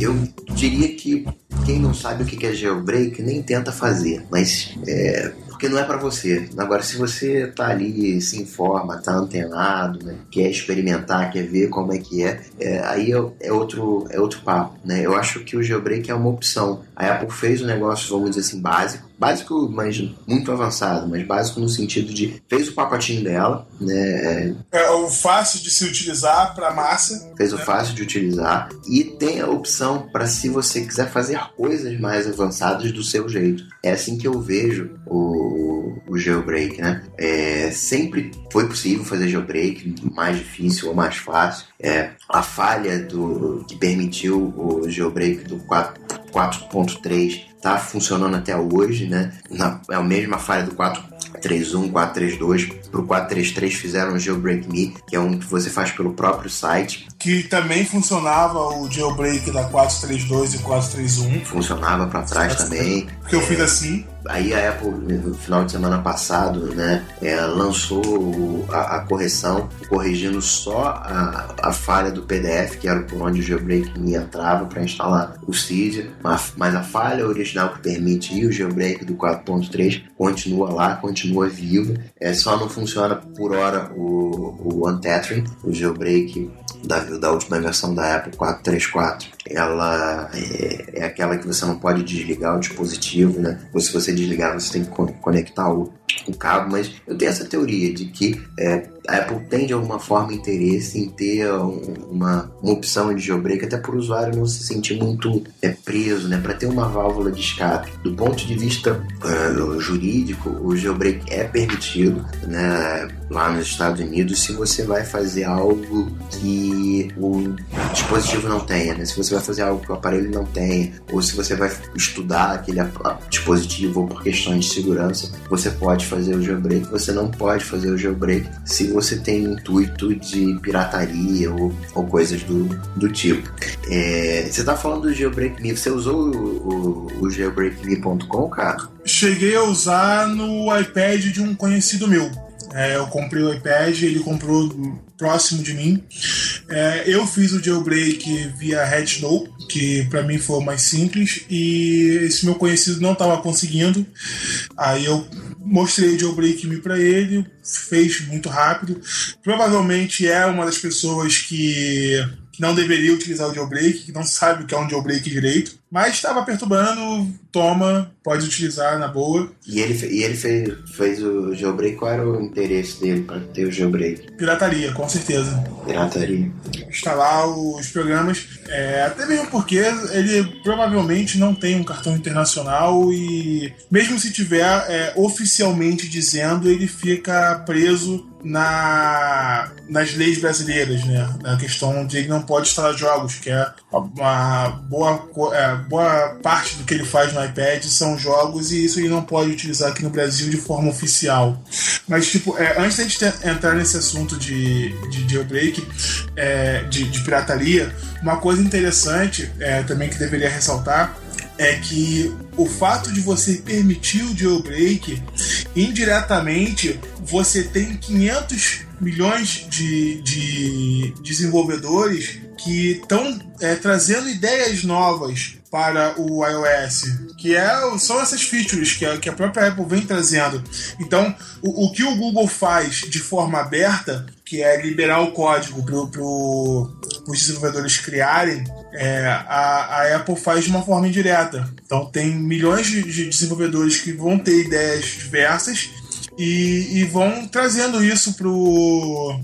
eu diria que quem não sabe o que é jailbreak nem tenta fazer, mas é, porque não é para você. Agora, se você tá ali, se informa, tá antenado, né, quer experimentar, quer ver como é que é, é aí é, é, outro, é outro papo, né? Eu acho que o jailbreak é uma opção. A Apple fez um negócio, vamos dizer assim, básico, básico, mas muito avançado, mas básico no sentido de fez o pacotinho dela, né? É o fácil de se utilizar para massa. Fez né? o fácil de utilizar e tem a opção para se você quiser fazer coisas mais avançadas do seu jeito. É assim que eu vejo o, o jailbreak, né? É, sempre foi possível fazer jailbreak, mais difícil ou mais fácil. É, a falha do que permitiu o jailbreak do 4.3 está funcionando até hoje, né? Na, é a mesma falha do 4.3.1, 4.3.2 para o 4.3.3 fizeram o Jailbreak Me, que é um que você faz pelo próprio site. Que também funcionava o jailbreak da 4.3.2 e 4.3.1. Funcionava para trás também. Porque eu fiz assim. Aí a Apple, no final de semana passado, né, é, lançou a, a, correção, corrigindo só a, a, falha do PDF, que era por onde o jailbreak me entrava para instalar o Cydia, mas, mas a falha original que permite o jailbreak do 4.3 continua lá, continua viva, é, só não funciona por hora o, o Untethering, o jailbreak da, da última versão da Apple 434, ela é, é, aquela que você não pode desligar o dispositivo, né? Ou se você desligar, você tem que conectar o, o cabo, mas eu tenho essa teoria de que é, a Apple tem de alguma forma interesse em ter uma, uma opção de jailbreak, até para o usuário não se sentir muito é, preso, né? Para ter uma válvula de escape. Do ponto de vista uh, jurídico, o jailbreak é permitido, né? Lá nos Estados Unidos, se você vai fazer algo que o dispositivo não tenha, né? Se você vai fazer algo que o aparelho não tenha, ou se você vai estudar aquele dispositivo ou por questões de segurança, você pode fazer o jailbreak. Você não pode fazer o jailbreak se você tem intuito de pirataria ou, ou coisas do, do tipo. É, você está falando do Jailbreak Me, você usou o, o, o jailbreakme.com, cara? Cheguei a usar no iPad de um conhecido meu. É, eu comprei o iPad, ele comprou próximo de mim. É, eu fiz o jailbreak via Red Snow, que para mim foi o mais simples, e esse meu conhecido não estava conseguindo. Aí eu mostrei o jailbreak me para ele, fez muito rápido. Provavelmente é uma das pessoas que que não deveria utilizar o jailbreak, que não sabe o que é um jailbreak direito, mas estava perturbando, toma, pode utilizar na boa. E ele, e ele fez, fez o jailbreak, qual era o interesse dele para ter o jailbreak? Pirataria, com certeza. Pirataria. Instalar os programas, é, até mesmo porque ele provavelmente não tem um cartão internacional e mesmo se tiver é, oficialmente dizendo, ele fica preso na, nas leis brasileiras, né? Na questão de ele não pode instalar jogos, que é uma boa, é, boa parte do que ele faz no iPad são jogos e isso ele não pode utilizar aqui no Brasil de forma oficial. Mas, tipo, é, antes da gente entrar nesse assunto de, de jailbreak, é, de, de pirataria, uma coisa interessante é, também que deveria ressaltar é que o fato de você permitir o jailbreak, indiretamente você tem 500 milhões de, de desenvolvedores que estão é, trazendo ideias novas para o iOS, que é, são essas features que a, que a própria Apple vem trazendo. Então, o, o que o Google faz de forma aberta, que é liberar o código para pro, os desenvolvedores criarem, é, a, a, Apple faz de uma forma indireta. Então, tem milhões de, de desenvolvedores que vão ter ideias diversas e, e vão trazendo isso pro.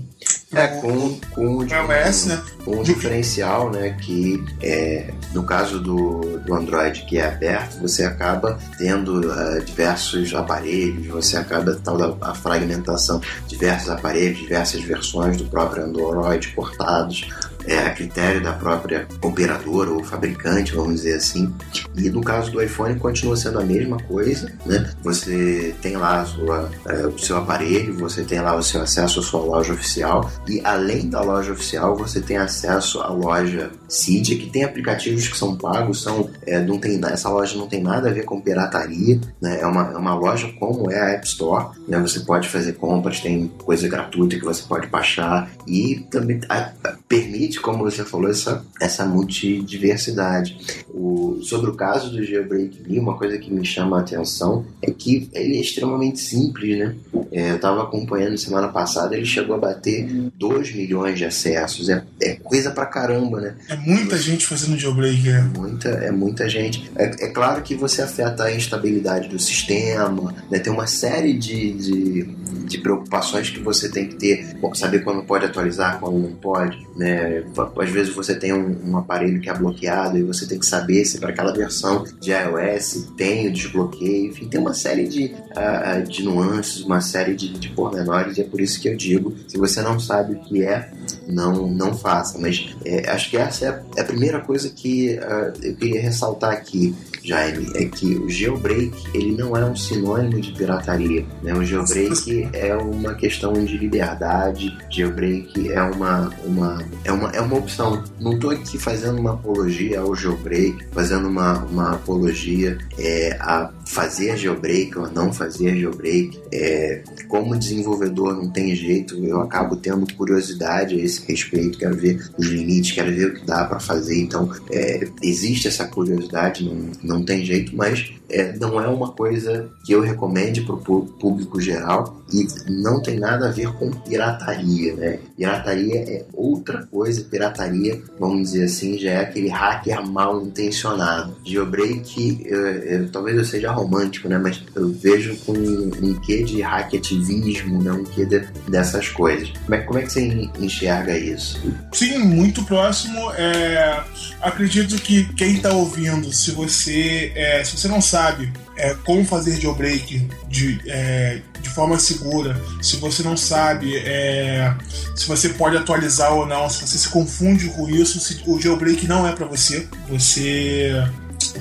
Pro é, com, com, o, iOS, né? com um diferencial, né? Que é, no caso do, do Android que é aberto, você acaba tendo uh, diversos aparelhos, você acaba tal da a fragmentação, diversos aparelhos, diversas versões do próprio Android portados é, a critério da própria operadora ou fabricante, vamos dizer assim. E no caso do iPhone continua sendo a mesma coisa, né? Você tem lá sua, é, o seu aparelho, você tem lá o seu acesso à sua loja oficial e além da loja oficial você tem acesso à loja Cydia, que tem aplicativos que são pagos, são, é, não tem, essa loja não tem nada a ver com pirataria, né? é, uma, é uma loja como é a App Store, né? você pode fazer compras, tem coisa gratuita que você pode baixar e também a, a, permite permite, como você falou, essa, essa multidiversidade. O, sobre o caso do Jailbreak Me, uma coisa que me chama a atenção é que ele é extremamente simples, né? É, eu estava acompanhando semana passada, ele chegou a bater 2 milhões de acessos. É, é coisa pra caramba, né? É muita gente fazendo jailbreak, né? É muita, é muita gente. É, é, claro que você afeta a instabilidade do sistema, né? tem uma série de, de, de preocupações que você tem que ter, saber quando pode atualizar, quando não pode, né? Às vezes você tem um, um, aparelho que é bloqueado e você tem que saber se para aquela versão de iOS tem o desbloqueio, enfim, tem uma série de, uh, de nuances, uma série de, de pormenores, e é por isso que eu digo: se você não sabe o que é, não, não faça. Mas é, acho que essa é a, é primeira coisa que uh, eu queria ressaltar aqui. Jaime, é que o jailbreak ele não é um sinônimo de pirataria. Né? O jailbreak é uma questão de liberdade, jailbreak é uma, uma, é uma, é uma opção. Não estou aqui fazendo uma apologia ao jailbreak, fazendo uma, uma apologia é, a fazer jailbreak ou não fazer jailbreak. É, como desenvolvedor não tem jeito, eu acabo tendo curiosidade a esse respeito, quero ver os limites, quero ver o que dá para fazer. Então, é, existe essa curiosidade, não, não tem jeito, mas é, não é uma coisa que eu recomende para o público geral e não tem nada a ver com pirataria, né? Pirataria é outra coisa, pirataria, vamos dizer assim, já é aquele hacker mal intencionado. Jailbreak, eu, eu, talvez eu seja romântico, né? Mas eu vejo com um quê de hackativismo, né? Um quê de, dessas coisas. Como é, como é que você enxerga isso? Sim, muito próximo. É, acredito que quem está ouvindo, se você, é, se você não sabe é, como fazer jailbreak de, é, de forma segura, se você não sabe é, se você pode atualizar ou não, se você se confunde com isso, se, o jailbreak não é para você. Você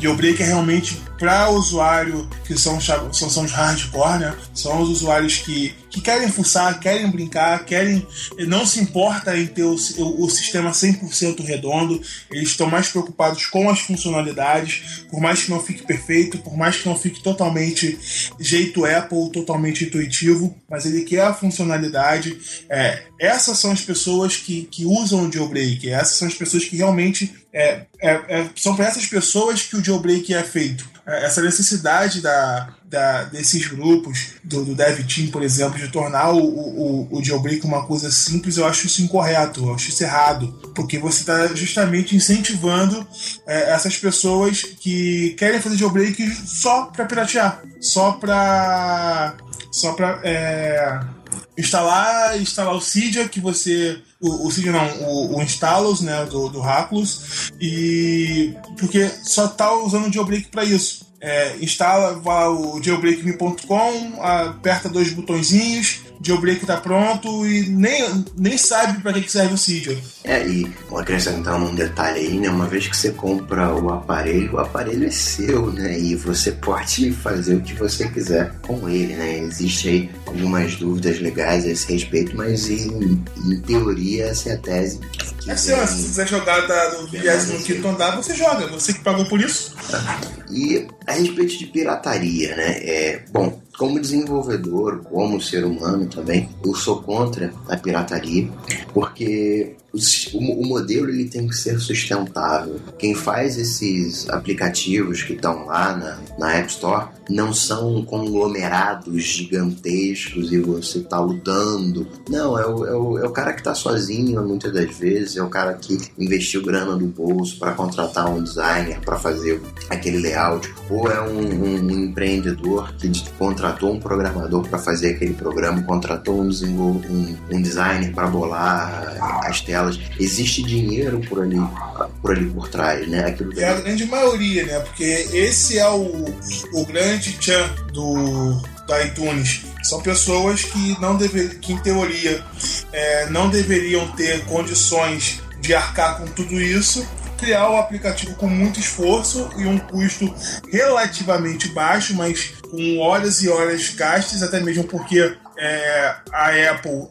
Jailbreak é realmente para usuário que são, são, são os hardcore, né? São os usuários que, que querem fuçar, querem brincar, querem. não se importa em ter o, o, o sistema 100% redondo, eles estão mais preocupados com as funcionalidades, por mais que não fique perfeito, por mais que não fique totalmente jeito Apple, totalmente intuitivo, mas ele quer a funcionalidade. É, essas são as pessoas que, que usam o jailbreak, essas são as pessoas que realmente é, é, é, são para essas pessoas que o jailbreak é feito. É, essa necessidade da, da, desses grupos, do, do Dev Team, por exemplo, de tornar o, o, o jailbreak uma coisa simples, eu acho isso incorreto, eu acho isso errado, porque você está justamente incentivando é, essas pessoas que querem fazer jailbreak só para piratear, só para só para é, instalar, instalar o Cydia, que você. O, o Cydia não, o, o Instalos, né, do, do Hacklos, e. Porque só tá usando o jailbreak para isso. É, instala vai o jailbreakme.com, aperta dois botõezinhos, jailbreak tá pronto e nem, nem sabe para que serve o Cydia. É, e vou acrescentar um detalhe aí, né? Uma vez que você compra o aparelho, o aparelho é seu, né? E você pode fazer o que você quiser com ele, né? Existe aí algumas dúvidas legais a esse respeito, mas em, em teoria essa é a tese. É seu, se você quiser jogar da, do 25 andar, você joga, você que pagou por isso. E a respeito de pirataria, né? É, bom, como desenvolvedor, como ser humano também, eu sou contra a pirataria, porque o, modelo ele tem que ser sustentável. Quem faz esses aplicativos que estão lá na, na App Store não são conglomerados gigantescos e você está lutando. Não, é o, é o, é o cara que está sozinho muitas das vezes, é o cara que investiu grana no bolso para contratar um designer para fazer aquele layout, ou é um, um empreendedor que contratou um programador para fazer aquele programa, contratou um, um, um designer para bolar as telas. Existe dinheiro por ali, por ali por trás, né? Aquilo é a grande maioria, né? Porque esse é o, o grande chan do, da iTunes. São pessoas que não dever, que em teoria é, não deveriam ter condições de arcar com tudo isso criar o aplicativo com muito esforço e um custo relativamente baixo, mas com horas e horas gastas, até mesmo porque é, a Apple,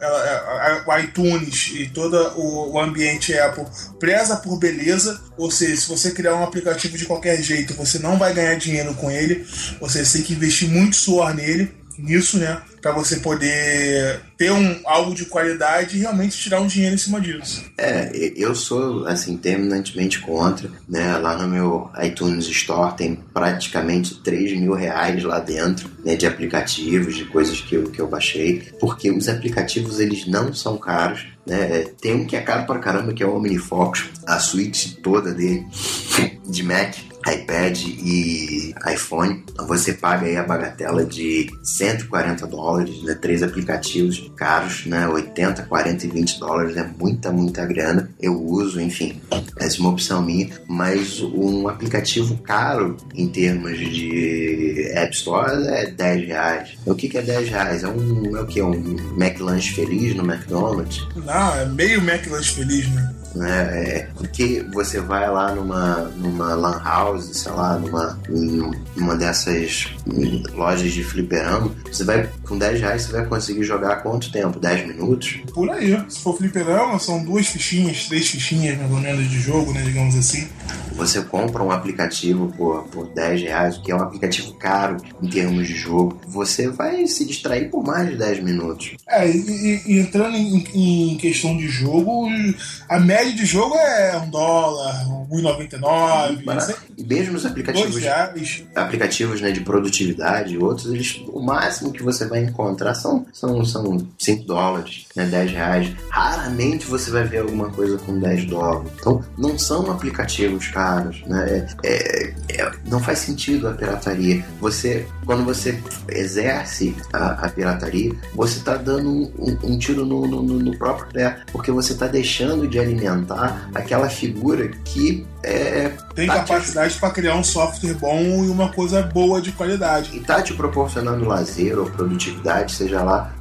o iTunes e todo o, o, ambiente Apple preza por beleza, ou seja, se você criar um aplicativo de qualquer jeito, você não vai ganhar dinheiro com ele, você tem que investir muito suor nele nisso, né? Para você poder ter um, algo de qualidade e realmente tirar um dinheiro em cima disso. É, eu sou, assim, terminantemente contra, né? Lá no meu iTunes Store tem praticamente 3 mil reais lá dentro, né? De aplicativos, de coisas que eu, que eu baixei, porque os aplicativos, eles não são caros, né? Tem um que é caro pra caramba, que é o OmniFocus, a suíte toda dele, de Mac, iPad e iPhone, você paga aí a bagatela de 140 dólares, né? Três aplicativos caros, né? 80, 40 e 20 dólares é muita, muita grana. Eu uso, enfim, essa é uma opção minha, mas um aplicativo caro em termos de App Store é 10 reais. O que, que é 10 reais? É um, é o que? Um McLanche feliz no McDonald's? Não, é meio McLanche feliz, né? Né? É, porque você vai lá numa, numa lan house, sei lá, numa, numa dessas lojas de fliperama, você vai, com 10 reais, você vai conseguir jogar quanto tempo? 10 minutos? Por aí. Se for fliperama, são duas fichinhas, três fichinhas, mais ou menos, de jogo, né, digamos assim. Você compra um aplicativo por, por 10 reais, que é um aplicativo caro em termos de jogo, você vai se distrair por mais de 10 minutos. É, e, e entrando em, em questão de jogo, a média de jogo é um dólar, 1,99. E mesmo os aplicativos, aplicativos né, de produtividade e outros, eles, o máximo que você vai encontrar são, são, são 5 dólares, né, 10 reais. Raramente você vai ver alguma coisa com 10 dólares. Então, não são aplicativos caros. Né? É, é, é, não faz sentido a pirataria. Você, quando você exerce a, a pirataria, você está dando um, um, tiro no, no, no próprio pé, porque você está deixando de alimentar aquela figura que é, tem tá capacidade te... para criar um software bom e uma coisa boa de qualidade. E tá te proporcionando lazer ou produtividade, seja lá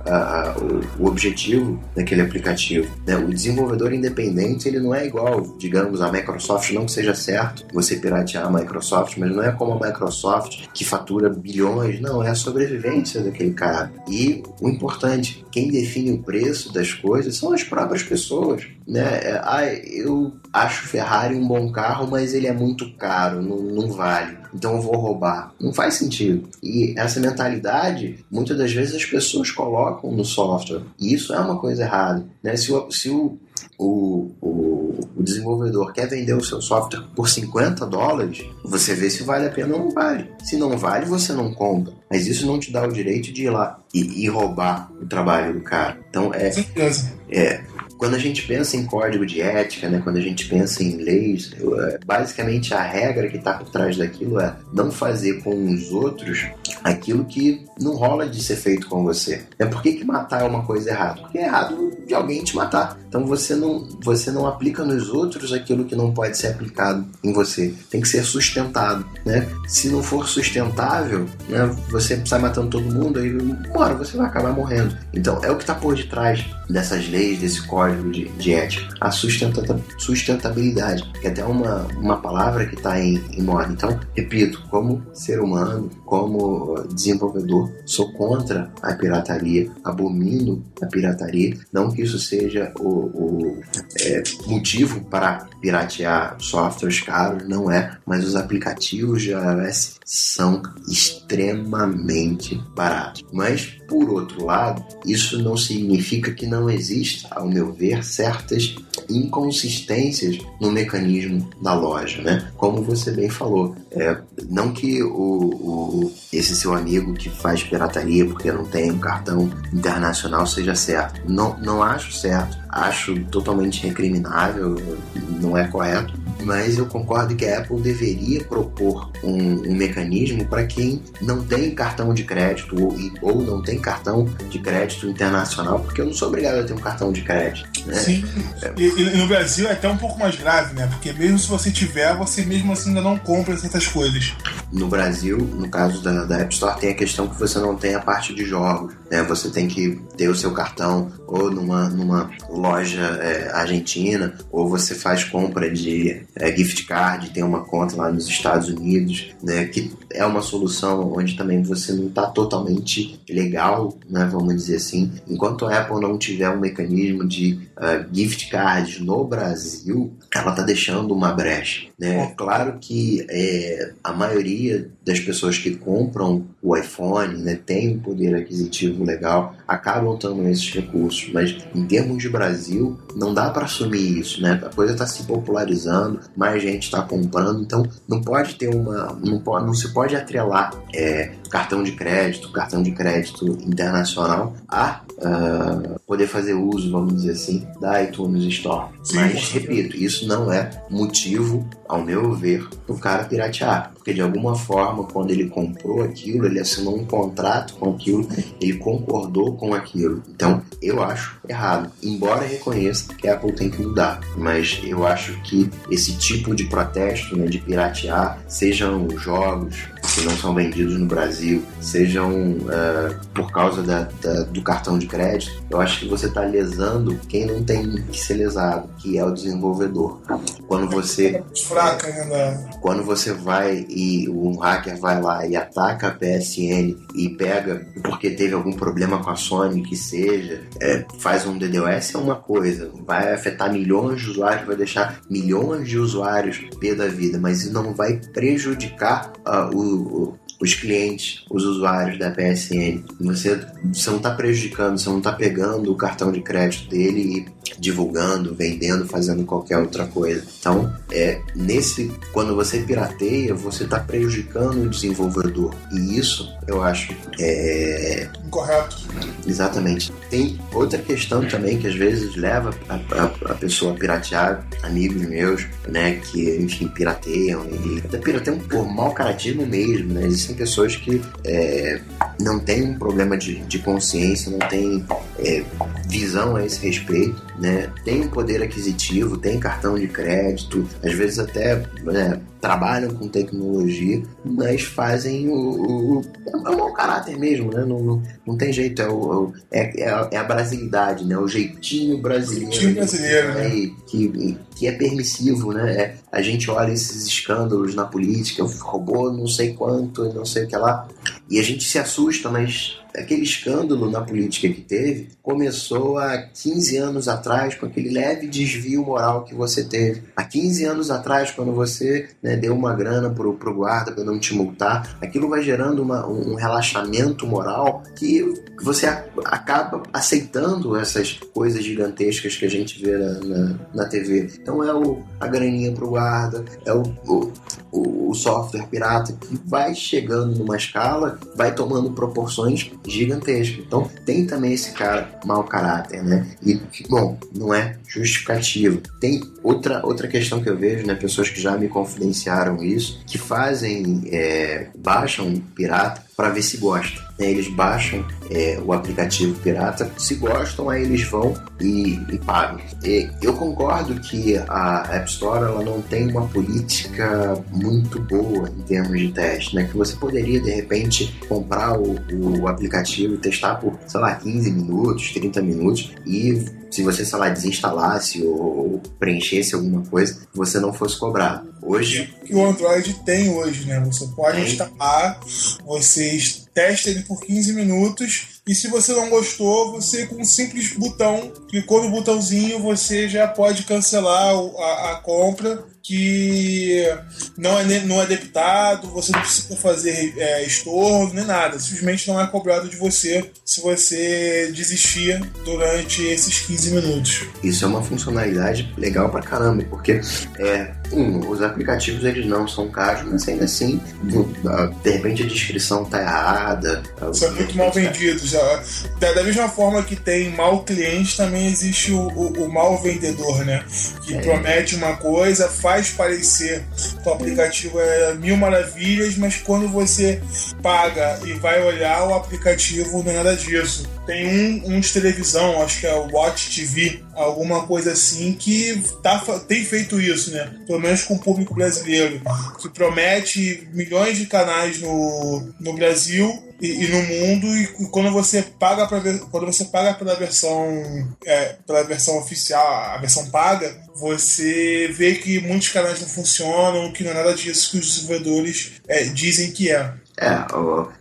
o, o, objetivo daquele aplicativo. Né? O desenvolvedor independente ele não é igual, digamos, a Microsoft, não que seja certo você piratear a Microsoft, mas não é como a Microsoft que fatura bilhões, não, é a sobrevivência daquele cara. E o importante, quem define o preço das coisas são as próprias pessoas. Né? É, ah, eu acho Ferrari um bom carro, mas ele é muito caro, não, não vale. Então eu vou roubar. Não faz sentido. E essa mentalidade, muitas das vezes as pessoas colocam no software. E isso é uma coisa errada. Né? Se, o, se o, o, o, o, desenvolvedor quer vender o seu software por 50 dólares, você vê se vale a pena ou não vale. Se não vale, você não compra. Mas isso não te dá o direito de ir lá e, e roubar o trabalho do cara. Então é. É, quando a gente pensa em código de ética, né, quando a gente pensa em leis, é, basicamente a regra que está por trás daquilo é não fazer com os outros aquilo que não rola de ser feito com você. É por que, que matar é uma coisa errada? Porque é errado de alguém te matar. Então você não, você não aplica nos outros aquilo que não pode ser aplicado em você. Tem que ser sustentado, né? Se não for sustentável, né, você sai matando todo mundo e uma você vai acabar morrendo. Então é o que está por detrás dessas leis, desse código código de, de ética? A sustentabilidade, que é até uma, uma palavra que está em, em moda. Então, repito, como ser humano, como desenvolvedor, sou contra a pirataria, abomino a pirataria. Não que isso seja o, o é, motivo para piratear softwares caros, não é, mas os aplicativos de iOS são extremamente baratos. Mas, por outro lado, isso não significa que não exista, ao meu ver, certas inconsistências no mecanismo da loja, né? Como você bem falou, é, não que o, o, esse seu amigo que faz pirataria porque não tem um cartão internacional seja certo. Não, não acho certo, acho totalmente recriminável, não é correto mas eu concordo que a Apple deveria propor um, um mecanismo para quem não tem cartão de crédito ou, ou, não tem cartão de crédito internacional, porque eu não sou obrigado a ter um cartão de crédito. Né? Sim, e, e, no Brasil é até um pouco mais grave, né? Porque mesmo se você tiver, você mesmo assim ainda não compra certas coisas. No Brasil, no caso da, da App Store, tem a questão que você não tem a parte de jogos. Né? Você tem que ter o seu cartão ou numa, numa loja é, argentina, ou você faz compra de é, gift card, tem uma conta lá nos Estados Unidos, né, que é uma solução onde também você não está totalmente legal, né, vamos dizer assim. Enquanto a Apple não tiver um mecanismo de uh, gift cards no Brasil, ela está deixando uma brecha. Né? É claro que é, a maioria das pessoas que compram o iPhone né, tem um poder aquisitivo legal, acabam tendo esses recursos, mas em termos de Brasil, não dá para assumir isso. Né? A coisa está se popularizando, mais gente está comprando, então não pode ter uma. Não, pode, não se pode atrelar é, cartão de crédito, cartão de crédito internacional a uh, poder fazer uso, vamos dizer assim, da iTunes Store. Sim, Mas, repito, isso não é motivo, ao meu ver, para o cara piratear. Porque de alguma forma, quando ele comprou aquilo, ele assinou um contrato com aquilo, ele concordou com aquilo. Então, eu acho errado. Embora reconheça que a Apple tem que mudar. Mas eu acho que esse tipo de protesto, né, de piratear, sejam jogos, que não são vendidos no Brasil, sejam uh, por causa da, da, do cartão de crédito, eu acho que você está lesando quem não tem que ser lesado, que é o desenvolvedor. Quando você. Fraca, né? Quando você vai e um hacker vai lá e ataca a PSN e pega porque teve algum problema com a Sony, que seja, é, faz um DDoS é uma coisa, vai afetar milhões de usuários, vai deixar milhões de usuários pé da vida, mas não vai prejudicar uh, o, os clientes, os usuários da PSN. Você, você não está prejudicando, você não está pegando o cartão de crédito dele e divulgando, vendendo, fazendo qualquer outra coisa. Então, é, nesse, quando você pirateia, você está prejudicando o desenvolvedor. E isso eu acho é, incorreto. Exatamente. Tem outra questão também que às vezes leva a, a, a pessoa a piratear, amigos meus, né, que enfim pirateiam e até pirateiam por mau caratismo mesmo, né? Existem pessoas que é, não têm um problema de, de consciência, não têm é, visão a esse respeito, né? Tem um poder aquisitivo, tem cartão de crédito, às vezes até né, trabalham com tecnologia, mas fazem o, o é um mau caráter mesmo, né? Não, não, não tem jeito, é, o, é, é, é, a brasilidade, né? O jeitinho brasileiro, jeitinho brasileiro né? que, que é permissivo, né? É, a gente olha esses escândalos na política, roubou não sei quanto, não sei o que lá, e a gente se assusta, mas aquele escândalo na política que teve começou há 15 anos atrás com aquele leve desvio moral que você teve. Há 15 anos atrás, quando você né, deu uma grana pro, pro guarda para não te multar, aquilo vai gerando uma, um relaxamento moral que você acaba aceitando essas coisas gigantescas que a gente vê na, na, na TV. Então é o, a graninha pro guarda, é o, o, o software pirata que vai chegando numa escala, vai tomando proporções gigantescas. Então tem também esse cara mau caráter, né? E, bom, não é justificativo. Tem outra, outra questão que eu vejo, né? Pessoas que já me confidenciaram isso, que fazem, é, baixam pirata para ver se gostam. Né? Eles baixam é, o aplicativo pirata, se gostam, aí eles vão e, e pagam. E eu concordo que a App Store ela não tem uma política muito boa em termos de teste, né? Que você poderia de repente comprar o, o aplicativo e testar por, sei lá, 15 minutos, 30 minutos e se você, sei lá, desinstalasse ou preenchesse alguma coisa, você não fosse cobrado. Hoje. Que o Android tem hoje, né? Você pode tem. instalar, você testa ele por 15 minutos e se você não gostou, você com um simples botão, clicou no botãozinho, você já pode cancelar a, a compra que não é, não é debitado, você não precisa fazer é, estorno nem nada, simplesmente não é cobrado de você se você desistir durante esses 15 minutos. Isso é uma funcionalidade legal pra caramba, porque é, um, os aplicativos eles não são caros, mas ainda assim, de repente a descrição tá errada. São muito mal tá vendidos. Da, da mesma forma que tem mau cliente, também existe o, o, o mau vendedor, né? Que é. promete uma coisa, faz faz parecer que o aplicativo é mil maravilhas, mas quando você paga e vai olhar, o aplicativo não é nada disso. Tem um, um de televisão, acho que é o Watch TV, alguma coisa assim, que tá, tem feito isso, né? Pelo menos com o público brasileiro, que promete milhões de canais no, no Brasil e, e, no mundo e, quando você paga para quando você paga pela versão é, pela versão oficial a versão paga você vê que muitos canais não funcionam que não é nada disso que os desenvolvedores é, dizem que é é,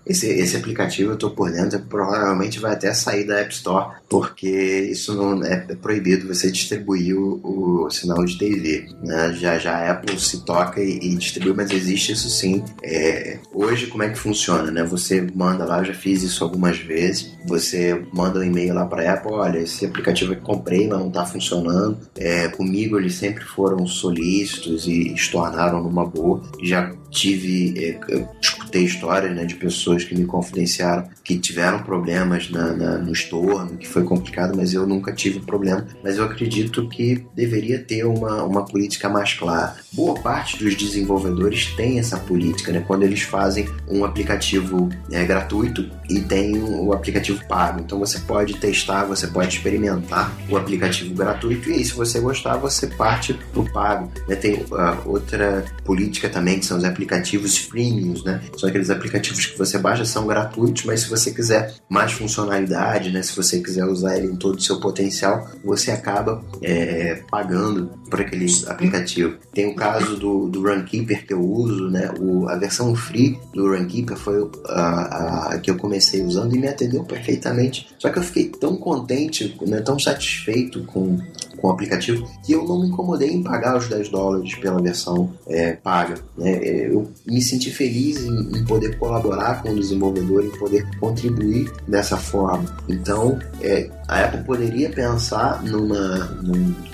esse, esse aplicativo eu tô por dentro, provavelmente vai até sair da App Store, porque isso não é, é proibido você distribuir o, o, sinal de TV. Né? Já, já a Apple se toca e, e distribui, mas existe isso sim. É, hoje, como é que funciona? Né? Você manda lá, eu já fiz isso algumas vezes, você manda um e-mail lá para a Apple, olha, esse aplicativo que comprei, não está funcionando. É, comigo eles sempre foram solícitos e se tornaram numa boa. Já tive, é, escutei histórias né, de pessoas que me confidenciaram que tiveram problemas na, na, no estorno, que foi complicado, mas eu nunca tive problema. Mas eu acredito que deveria ter uma, uma política mais clara. Boa parte dos desenvolvedores tem essa política, né? Quando eles fazem um aplicativo é, gratuito e tem o aplicativo pago. Então você pode testar, você pode experimentar o aplicativo gratuito e aí, se você gostar, você parte pro pago. Né? Tem uh, outra política também que são os aplicativos freemiums, né? São aqueles aplicativos que você baixa, são gratuitos, mas se você quiser mais funcionalidade, né? Se você quiser usar ele em todo o seu potencial, você acaba é, pagando por aquele aplicativo. Tem o caso do, do Runkeeper que eu uso, né? O, a versão free do Runkeeper foi a, a que eu comecei usando e me atendeu perfeitamente. Só que eu fiquei tão contente, né, tão satisfeito com com o aplicativo que eu não me incomodei em pagar os 10 dólares pela versão é, paga. Né? É, eu me senti feliz em, em, poder colaborar com o desenvolvedor, em poder contribuir dessa forma. Então, é, a Apple poderia pensar numa,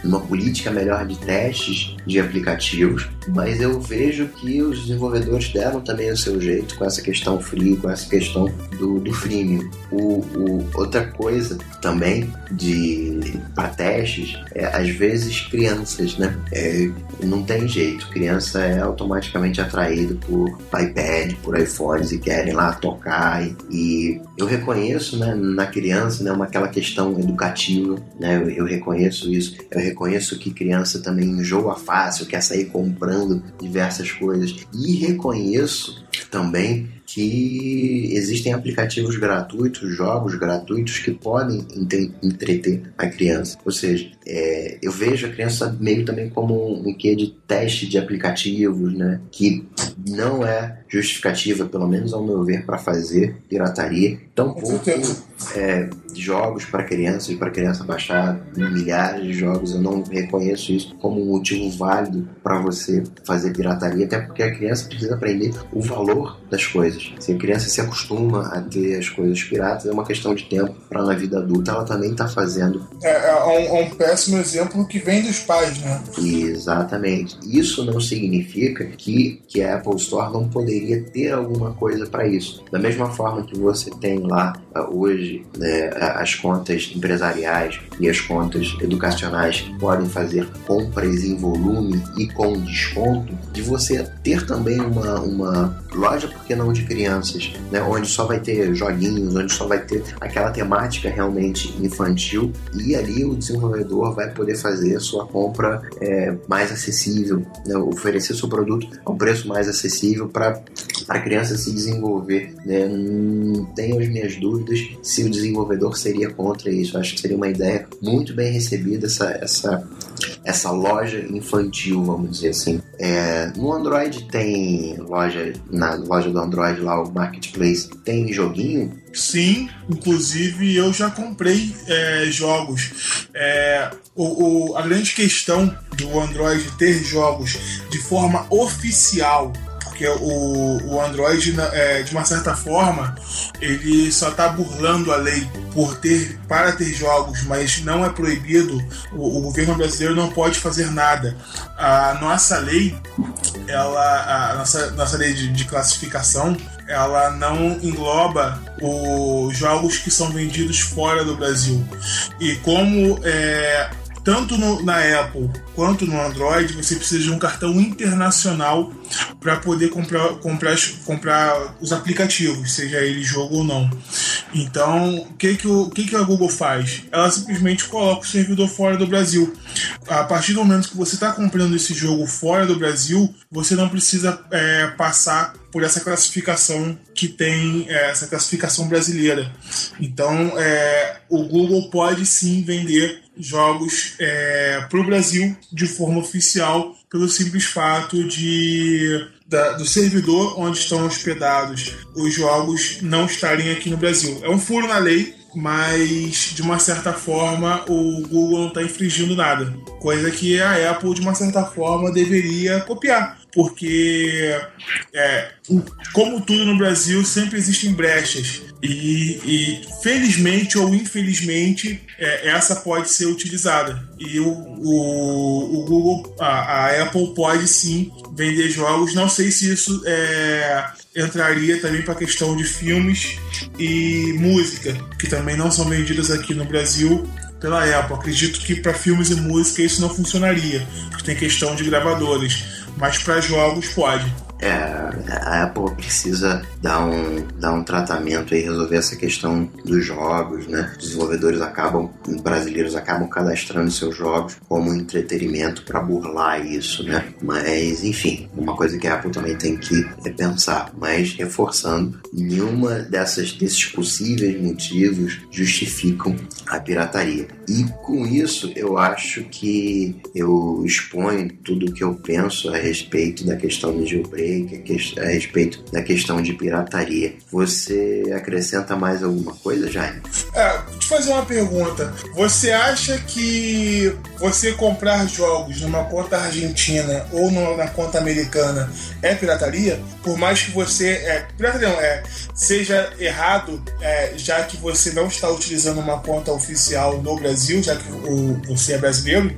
numa política melhor de testes de aplicativos, mas eu vejo que os desenvolvedores deram também o seu jeito com essa questão free, com essa questão do, do freemium. O, o, outra coisa também de para testes é às vezes crianças, né? É, não tem jeito, criança é automaticamente atraído por iPad, por iPhones e querem lá tocar e, e eu reconheço né, na criança né, uma, aquela questão educativa, né? Eu, eu, reconheço isso, eu reconheço que criança também enjoa fácil, quer sair comprando diversas coisas e reconheço também que existem aplicativos gratuitos, jogos gratuitos que podem entreter a criança. Ou seja, é, eu vejo a criança meio também como um, quê de teste de aplicativos, né? Que não é justificativa, pelo menos ao meu ver, para fazer pirataria. Tão pouco é, jogos para crianças para criança baixar milhares de jogos. Eu não reconheço isso como um motivo válido para você fazer pirataria, até porque a criança precisa aprender o valor das coisas. Se a criança se acostuma a ter as coisas piratas, é uma questão de tempo para na vida adulta ela também está fazendo. É, é, um, é um péssimo exemplo que vem dos pais, né? Exatamente. Isso não significa que, que a Apple Store não poderia ter alguma coisa para isso. Da mesma forma que você tem lá ah, hoje né, as contas empresariais e as contas educacionais podem fazer compras em volume e com desconto, de você ter também uma, uma loja, porque não de crianças, né? onde só vai ter joguinhos, onde só vai ter aquela temática realmente infantil e ali o desenvolvedor vai poder fazer sua compra é, mais acessível, né? oferecer seu produto a um preço mais acessível para a criança se desenvolver. Né? Não tenho as minhas dúvidas se o desenvolvedor seria contra isso. Acho que seria uma ideia muito bem recebida essa, essa, essa loja infantil, vamos dizer assim. É, no Android tem loja, na loja do Android lá, o Marketplace, tem joguinho? Sim, inclusive eu já comprei é, jogos. É, o, o, a grande questão do Android ter jogos de forma oficial porque o, o Android, é, de uma certa forma, ele só está burlando a lei por ter para ter jogos, mas não é proibido. O, o governo brasileiro não pode fazer nada. A nossa lei, ela, a nossa, nossa lei de, de classificação, ela não engloba os jogos que são vendidos fora do Brasil. E como é, tanto no, na Apple quanto no Android, você precisa de um cartão internacional para poder comprar, comprar, comprar os aplicativos, seja ele jogo ou não. Então, o que, que, o que, que a Google faz? Ela simplesmente coloca o servidor fora do Brasil. A partir do momento que você está comprando esse jogo fora do Brasil, você não precisa é, passar por essa classificação que tem é, essa classificação brasileira. Então, é, o Google pode sim vender jogos é, para o Brasil de forma oficial pelo simples fato de da, do servidor onde estão hospedados os jogos não estarem aqui no Brasil. É um furo na lei, mas de uma certa forma o Google não está infringindo nada, coisa que a Apple de uma certa forma deveria copiar porque, é, como tudo no Brasil, sempre existem brechas. E, e felizmente ou infelizmente, é, essa pode ser utilizada. E o, o, o Google, a, a, Apple pode sim vender jogos. Não sei se isso é, entraria também para a questão de filmes e música, que também não são vendidas aqui no Brasil pela Apple. Acredito que para filmes e música isso não funcionaria, porque tem questão de gravadores mas para jogos pode. É, a Apple precisa dar um, dar um tratamento e resolver essa questão dos jogos, né? Os desenvolvedores acabam, brasileiros acabam cadastrando seus jogos como entretenimento para burlar isso, né? Mas, enfim, uma coisa que a Apple também tem que pensar, mas reforçando, nenhuma dessas, desses possíveis motivos justificam a pirataria. E com isso, eu acho que eu exponho tudo o que eu penso a respeito da questão do jailbreak, a respeito da questão de pirataria. Você acrescenta mais alguma coisa, Jaime? É, vou te fazer uma pergunta. Você acha que você comprar jogos numa conta argentina ou na conta americana é pirataria? Por mais que você. É, pirataria não, é, seja errado, é, já que você não está utilizando uma conta oficial no Brasil, já que o, você é brasileiro?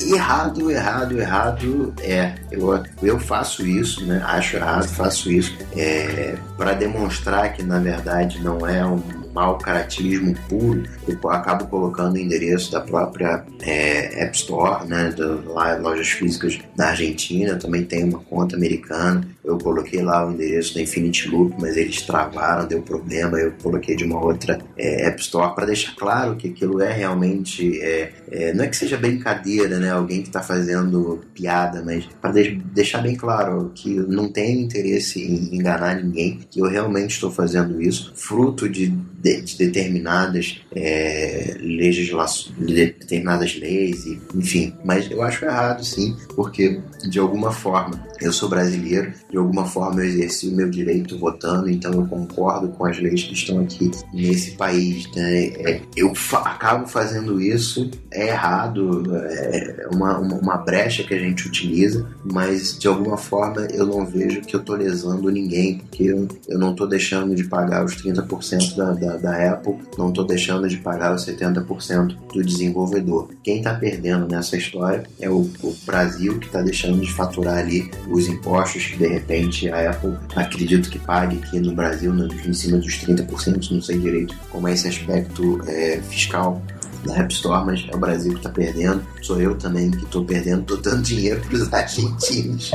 Errado, errado, errado é. Eu, eu faço isso, né? Acho errado, faço isso é, para demonstrar que na verdade não é um mau caratismo puro, eu acabo colocando o endereço da própria é, App Store, né, do, lá, lojas físicas da Argentina, também tem uma conta americana. Eu coloquei lá o endereço da Infinity Loop, mas eles travaram, deu problema. Eu coloquei de uma outra é, App Store para deixar claro que aquilo é realmente. É, é, não é que seja brincadeira, né? Alguém que está fazendo piada, mas para de deixar bem claro que não tenho interesse em enganar ninguém, que eu realmente estou fazendo isso, fruto de de, de determinadas é, legislações, de determinadas leis, e, enfim. Mas eu acho errado, sim, porque de alguma forma eu sou brasileiro, de alguma forma eu exerci o meu direito votando, então eu concordo com as leis que estão aqui nesse país. Né? É, eu fa acabo fazendo isso, é errado, é uma, uma, uma, brecha que a gente utiliza, mas de alguma forma eu não vejo que eu estou lesando ninguém, porque eu, eu não estou deixando de pagar os 30% da, da, da Apple, não estou deixando de pagar os 70% do desenvolvedor. Quem está perdendo nessa história é o, o Brasil, que está deixando de faturar ali os impostos que de repente a Apple acredito que pague aqui no Brasil no, em cima dos 30%, não sei direito como é esse aspecto é, fiscal da App Store, mas é o Brasil que está perdendo. Sou eu também que estou perdendo, estou dando dinheiro para os argentinos.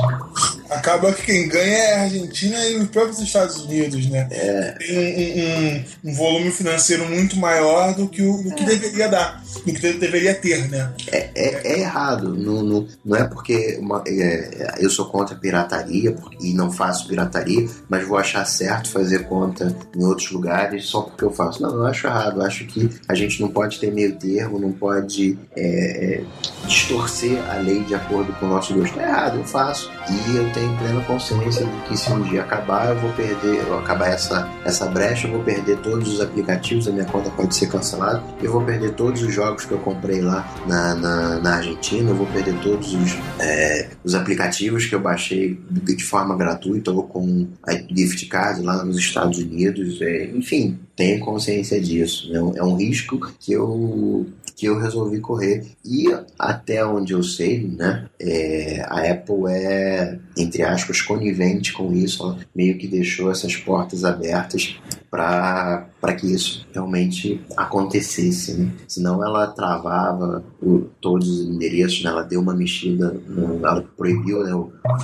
Acaba que quem ganha é a Argentina e os próprios Estados Unidos, né? É. Tem um, um, um volume financeiro muito maior do que, o, do que deveria dar, do que deveria ter, né? É, é, é errado. Não, não, não é porque uma- é, eu sou contra a pirataria e não faço pirataria, mas vou achar certo fazer conta em outros lugares só porque eu faço. Não, eu acho errado. Eu acho que a gente não pode ter meio termo, não pode é, é, distorcer a lei de acordo com o nosso gosto. É errado, eu faço. E eu tenho plena consciência de que se um dia acabar, eu vou perder, eu acabar essa, essa brecha, eu vou perder todos os aplicativos, a minha conta pode ser cancelada, eu vou perder todos os jogos que eu comprei lá na, na, na Argentina, eu vou perder todos os, é, os aplicativos que eu baixei de forma gratuita ou com a gift card lá nos Estados Unidos, é, enfim, tenho consciência disso. né? É um risco que eu que eu resolvi correr. E até onde eu sei, né, é, a Apple é, entre aspas, conivente com isso. Ela meio que deixou essas portas abertas para que isso realmente acontecesse. Né? Senão ela travava o- todos os endereços, né? ela deu uma mexida, no- ela proibiu né,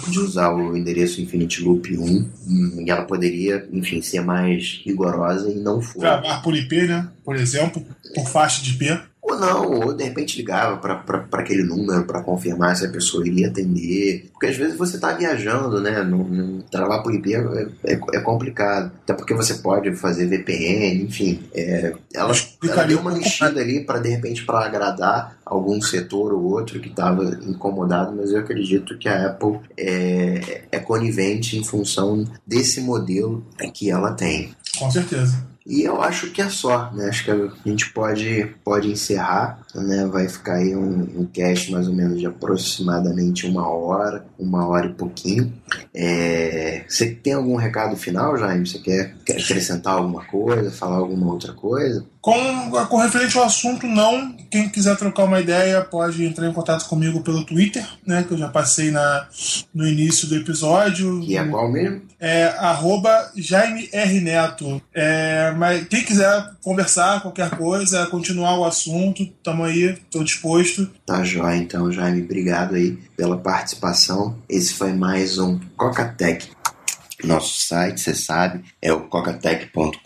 de usar o endereço Infinity Loop 1 hum, e ela poderia, enfim, ser mais rigorosa e não foi. Gravar por IP, né? Por exemplo, por faixa de IP. Ou não, ou de repente ligava para aquele número para confirmar se a pessoa iria atender. Porque às vezes você está viajando, né? Não, não, travar por IP é, é, é complicado. Até porque você pode fazer VPN, enfim. É, ela, ela deu uma mexida ali para de repente para agradar algum setor ou outro que estava incomodado, mas eu acredito que a Apple é, é conivente em função desse modelo que ela tem. Com certeza. E eu acho que é só, né? Acho que a gente pode, pode encerrar, né? Vai ficar aí um, um cast mais ou menos de aproximadamente uma hora, uma hora e pouquinho. É, Você tem algum recado final, Jaime? Você quer, quer acrescentar alguma coisa, falar alguma outra coisa? Com, com referente ao assunto, não. Quem quiser trocar uma ideia pode entrar em contato comigo pelo Twitter, né? Que eu já passei na, no início do episódio. E é qual mesmo? É arroba Jaime R. Neto. É, mas quem quiser conversar, qualquer coisa, continuar o assunto, tamo aí, estou disposto. Tá jóia, então, Jaime. Obrigado aí pela participação. Esse foi mais um Cocatec. Nosso site, você sabe, é o cocatec.com.br,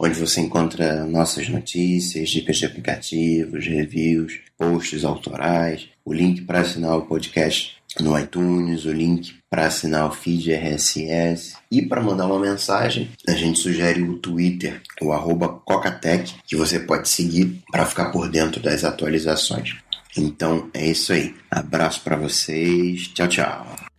onde você encontra nossas notícias, dicas de aplicativos, reviews, posts autorais, o link para assinar o podcast no iTunes, o link para assinar o feed RSS e para mandar uma mensagem, a gente sugere o Twitter, o arroba Cocatec, que você pode seguir para ficar por dentro das atualizações. Então é isso aí. Abraço para vocês. Tchau, tchau.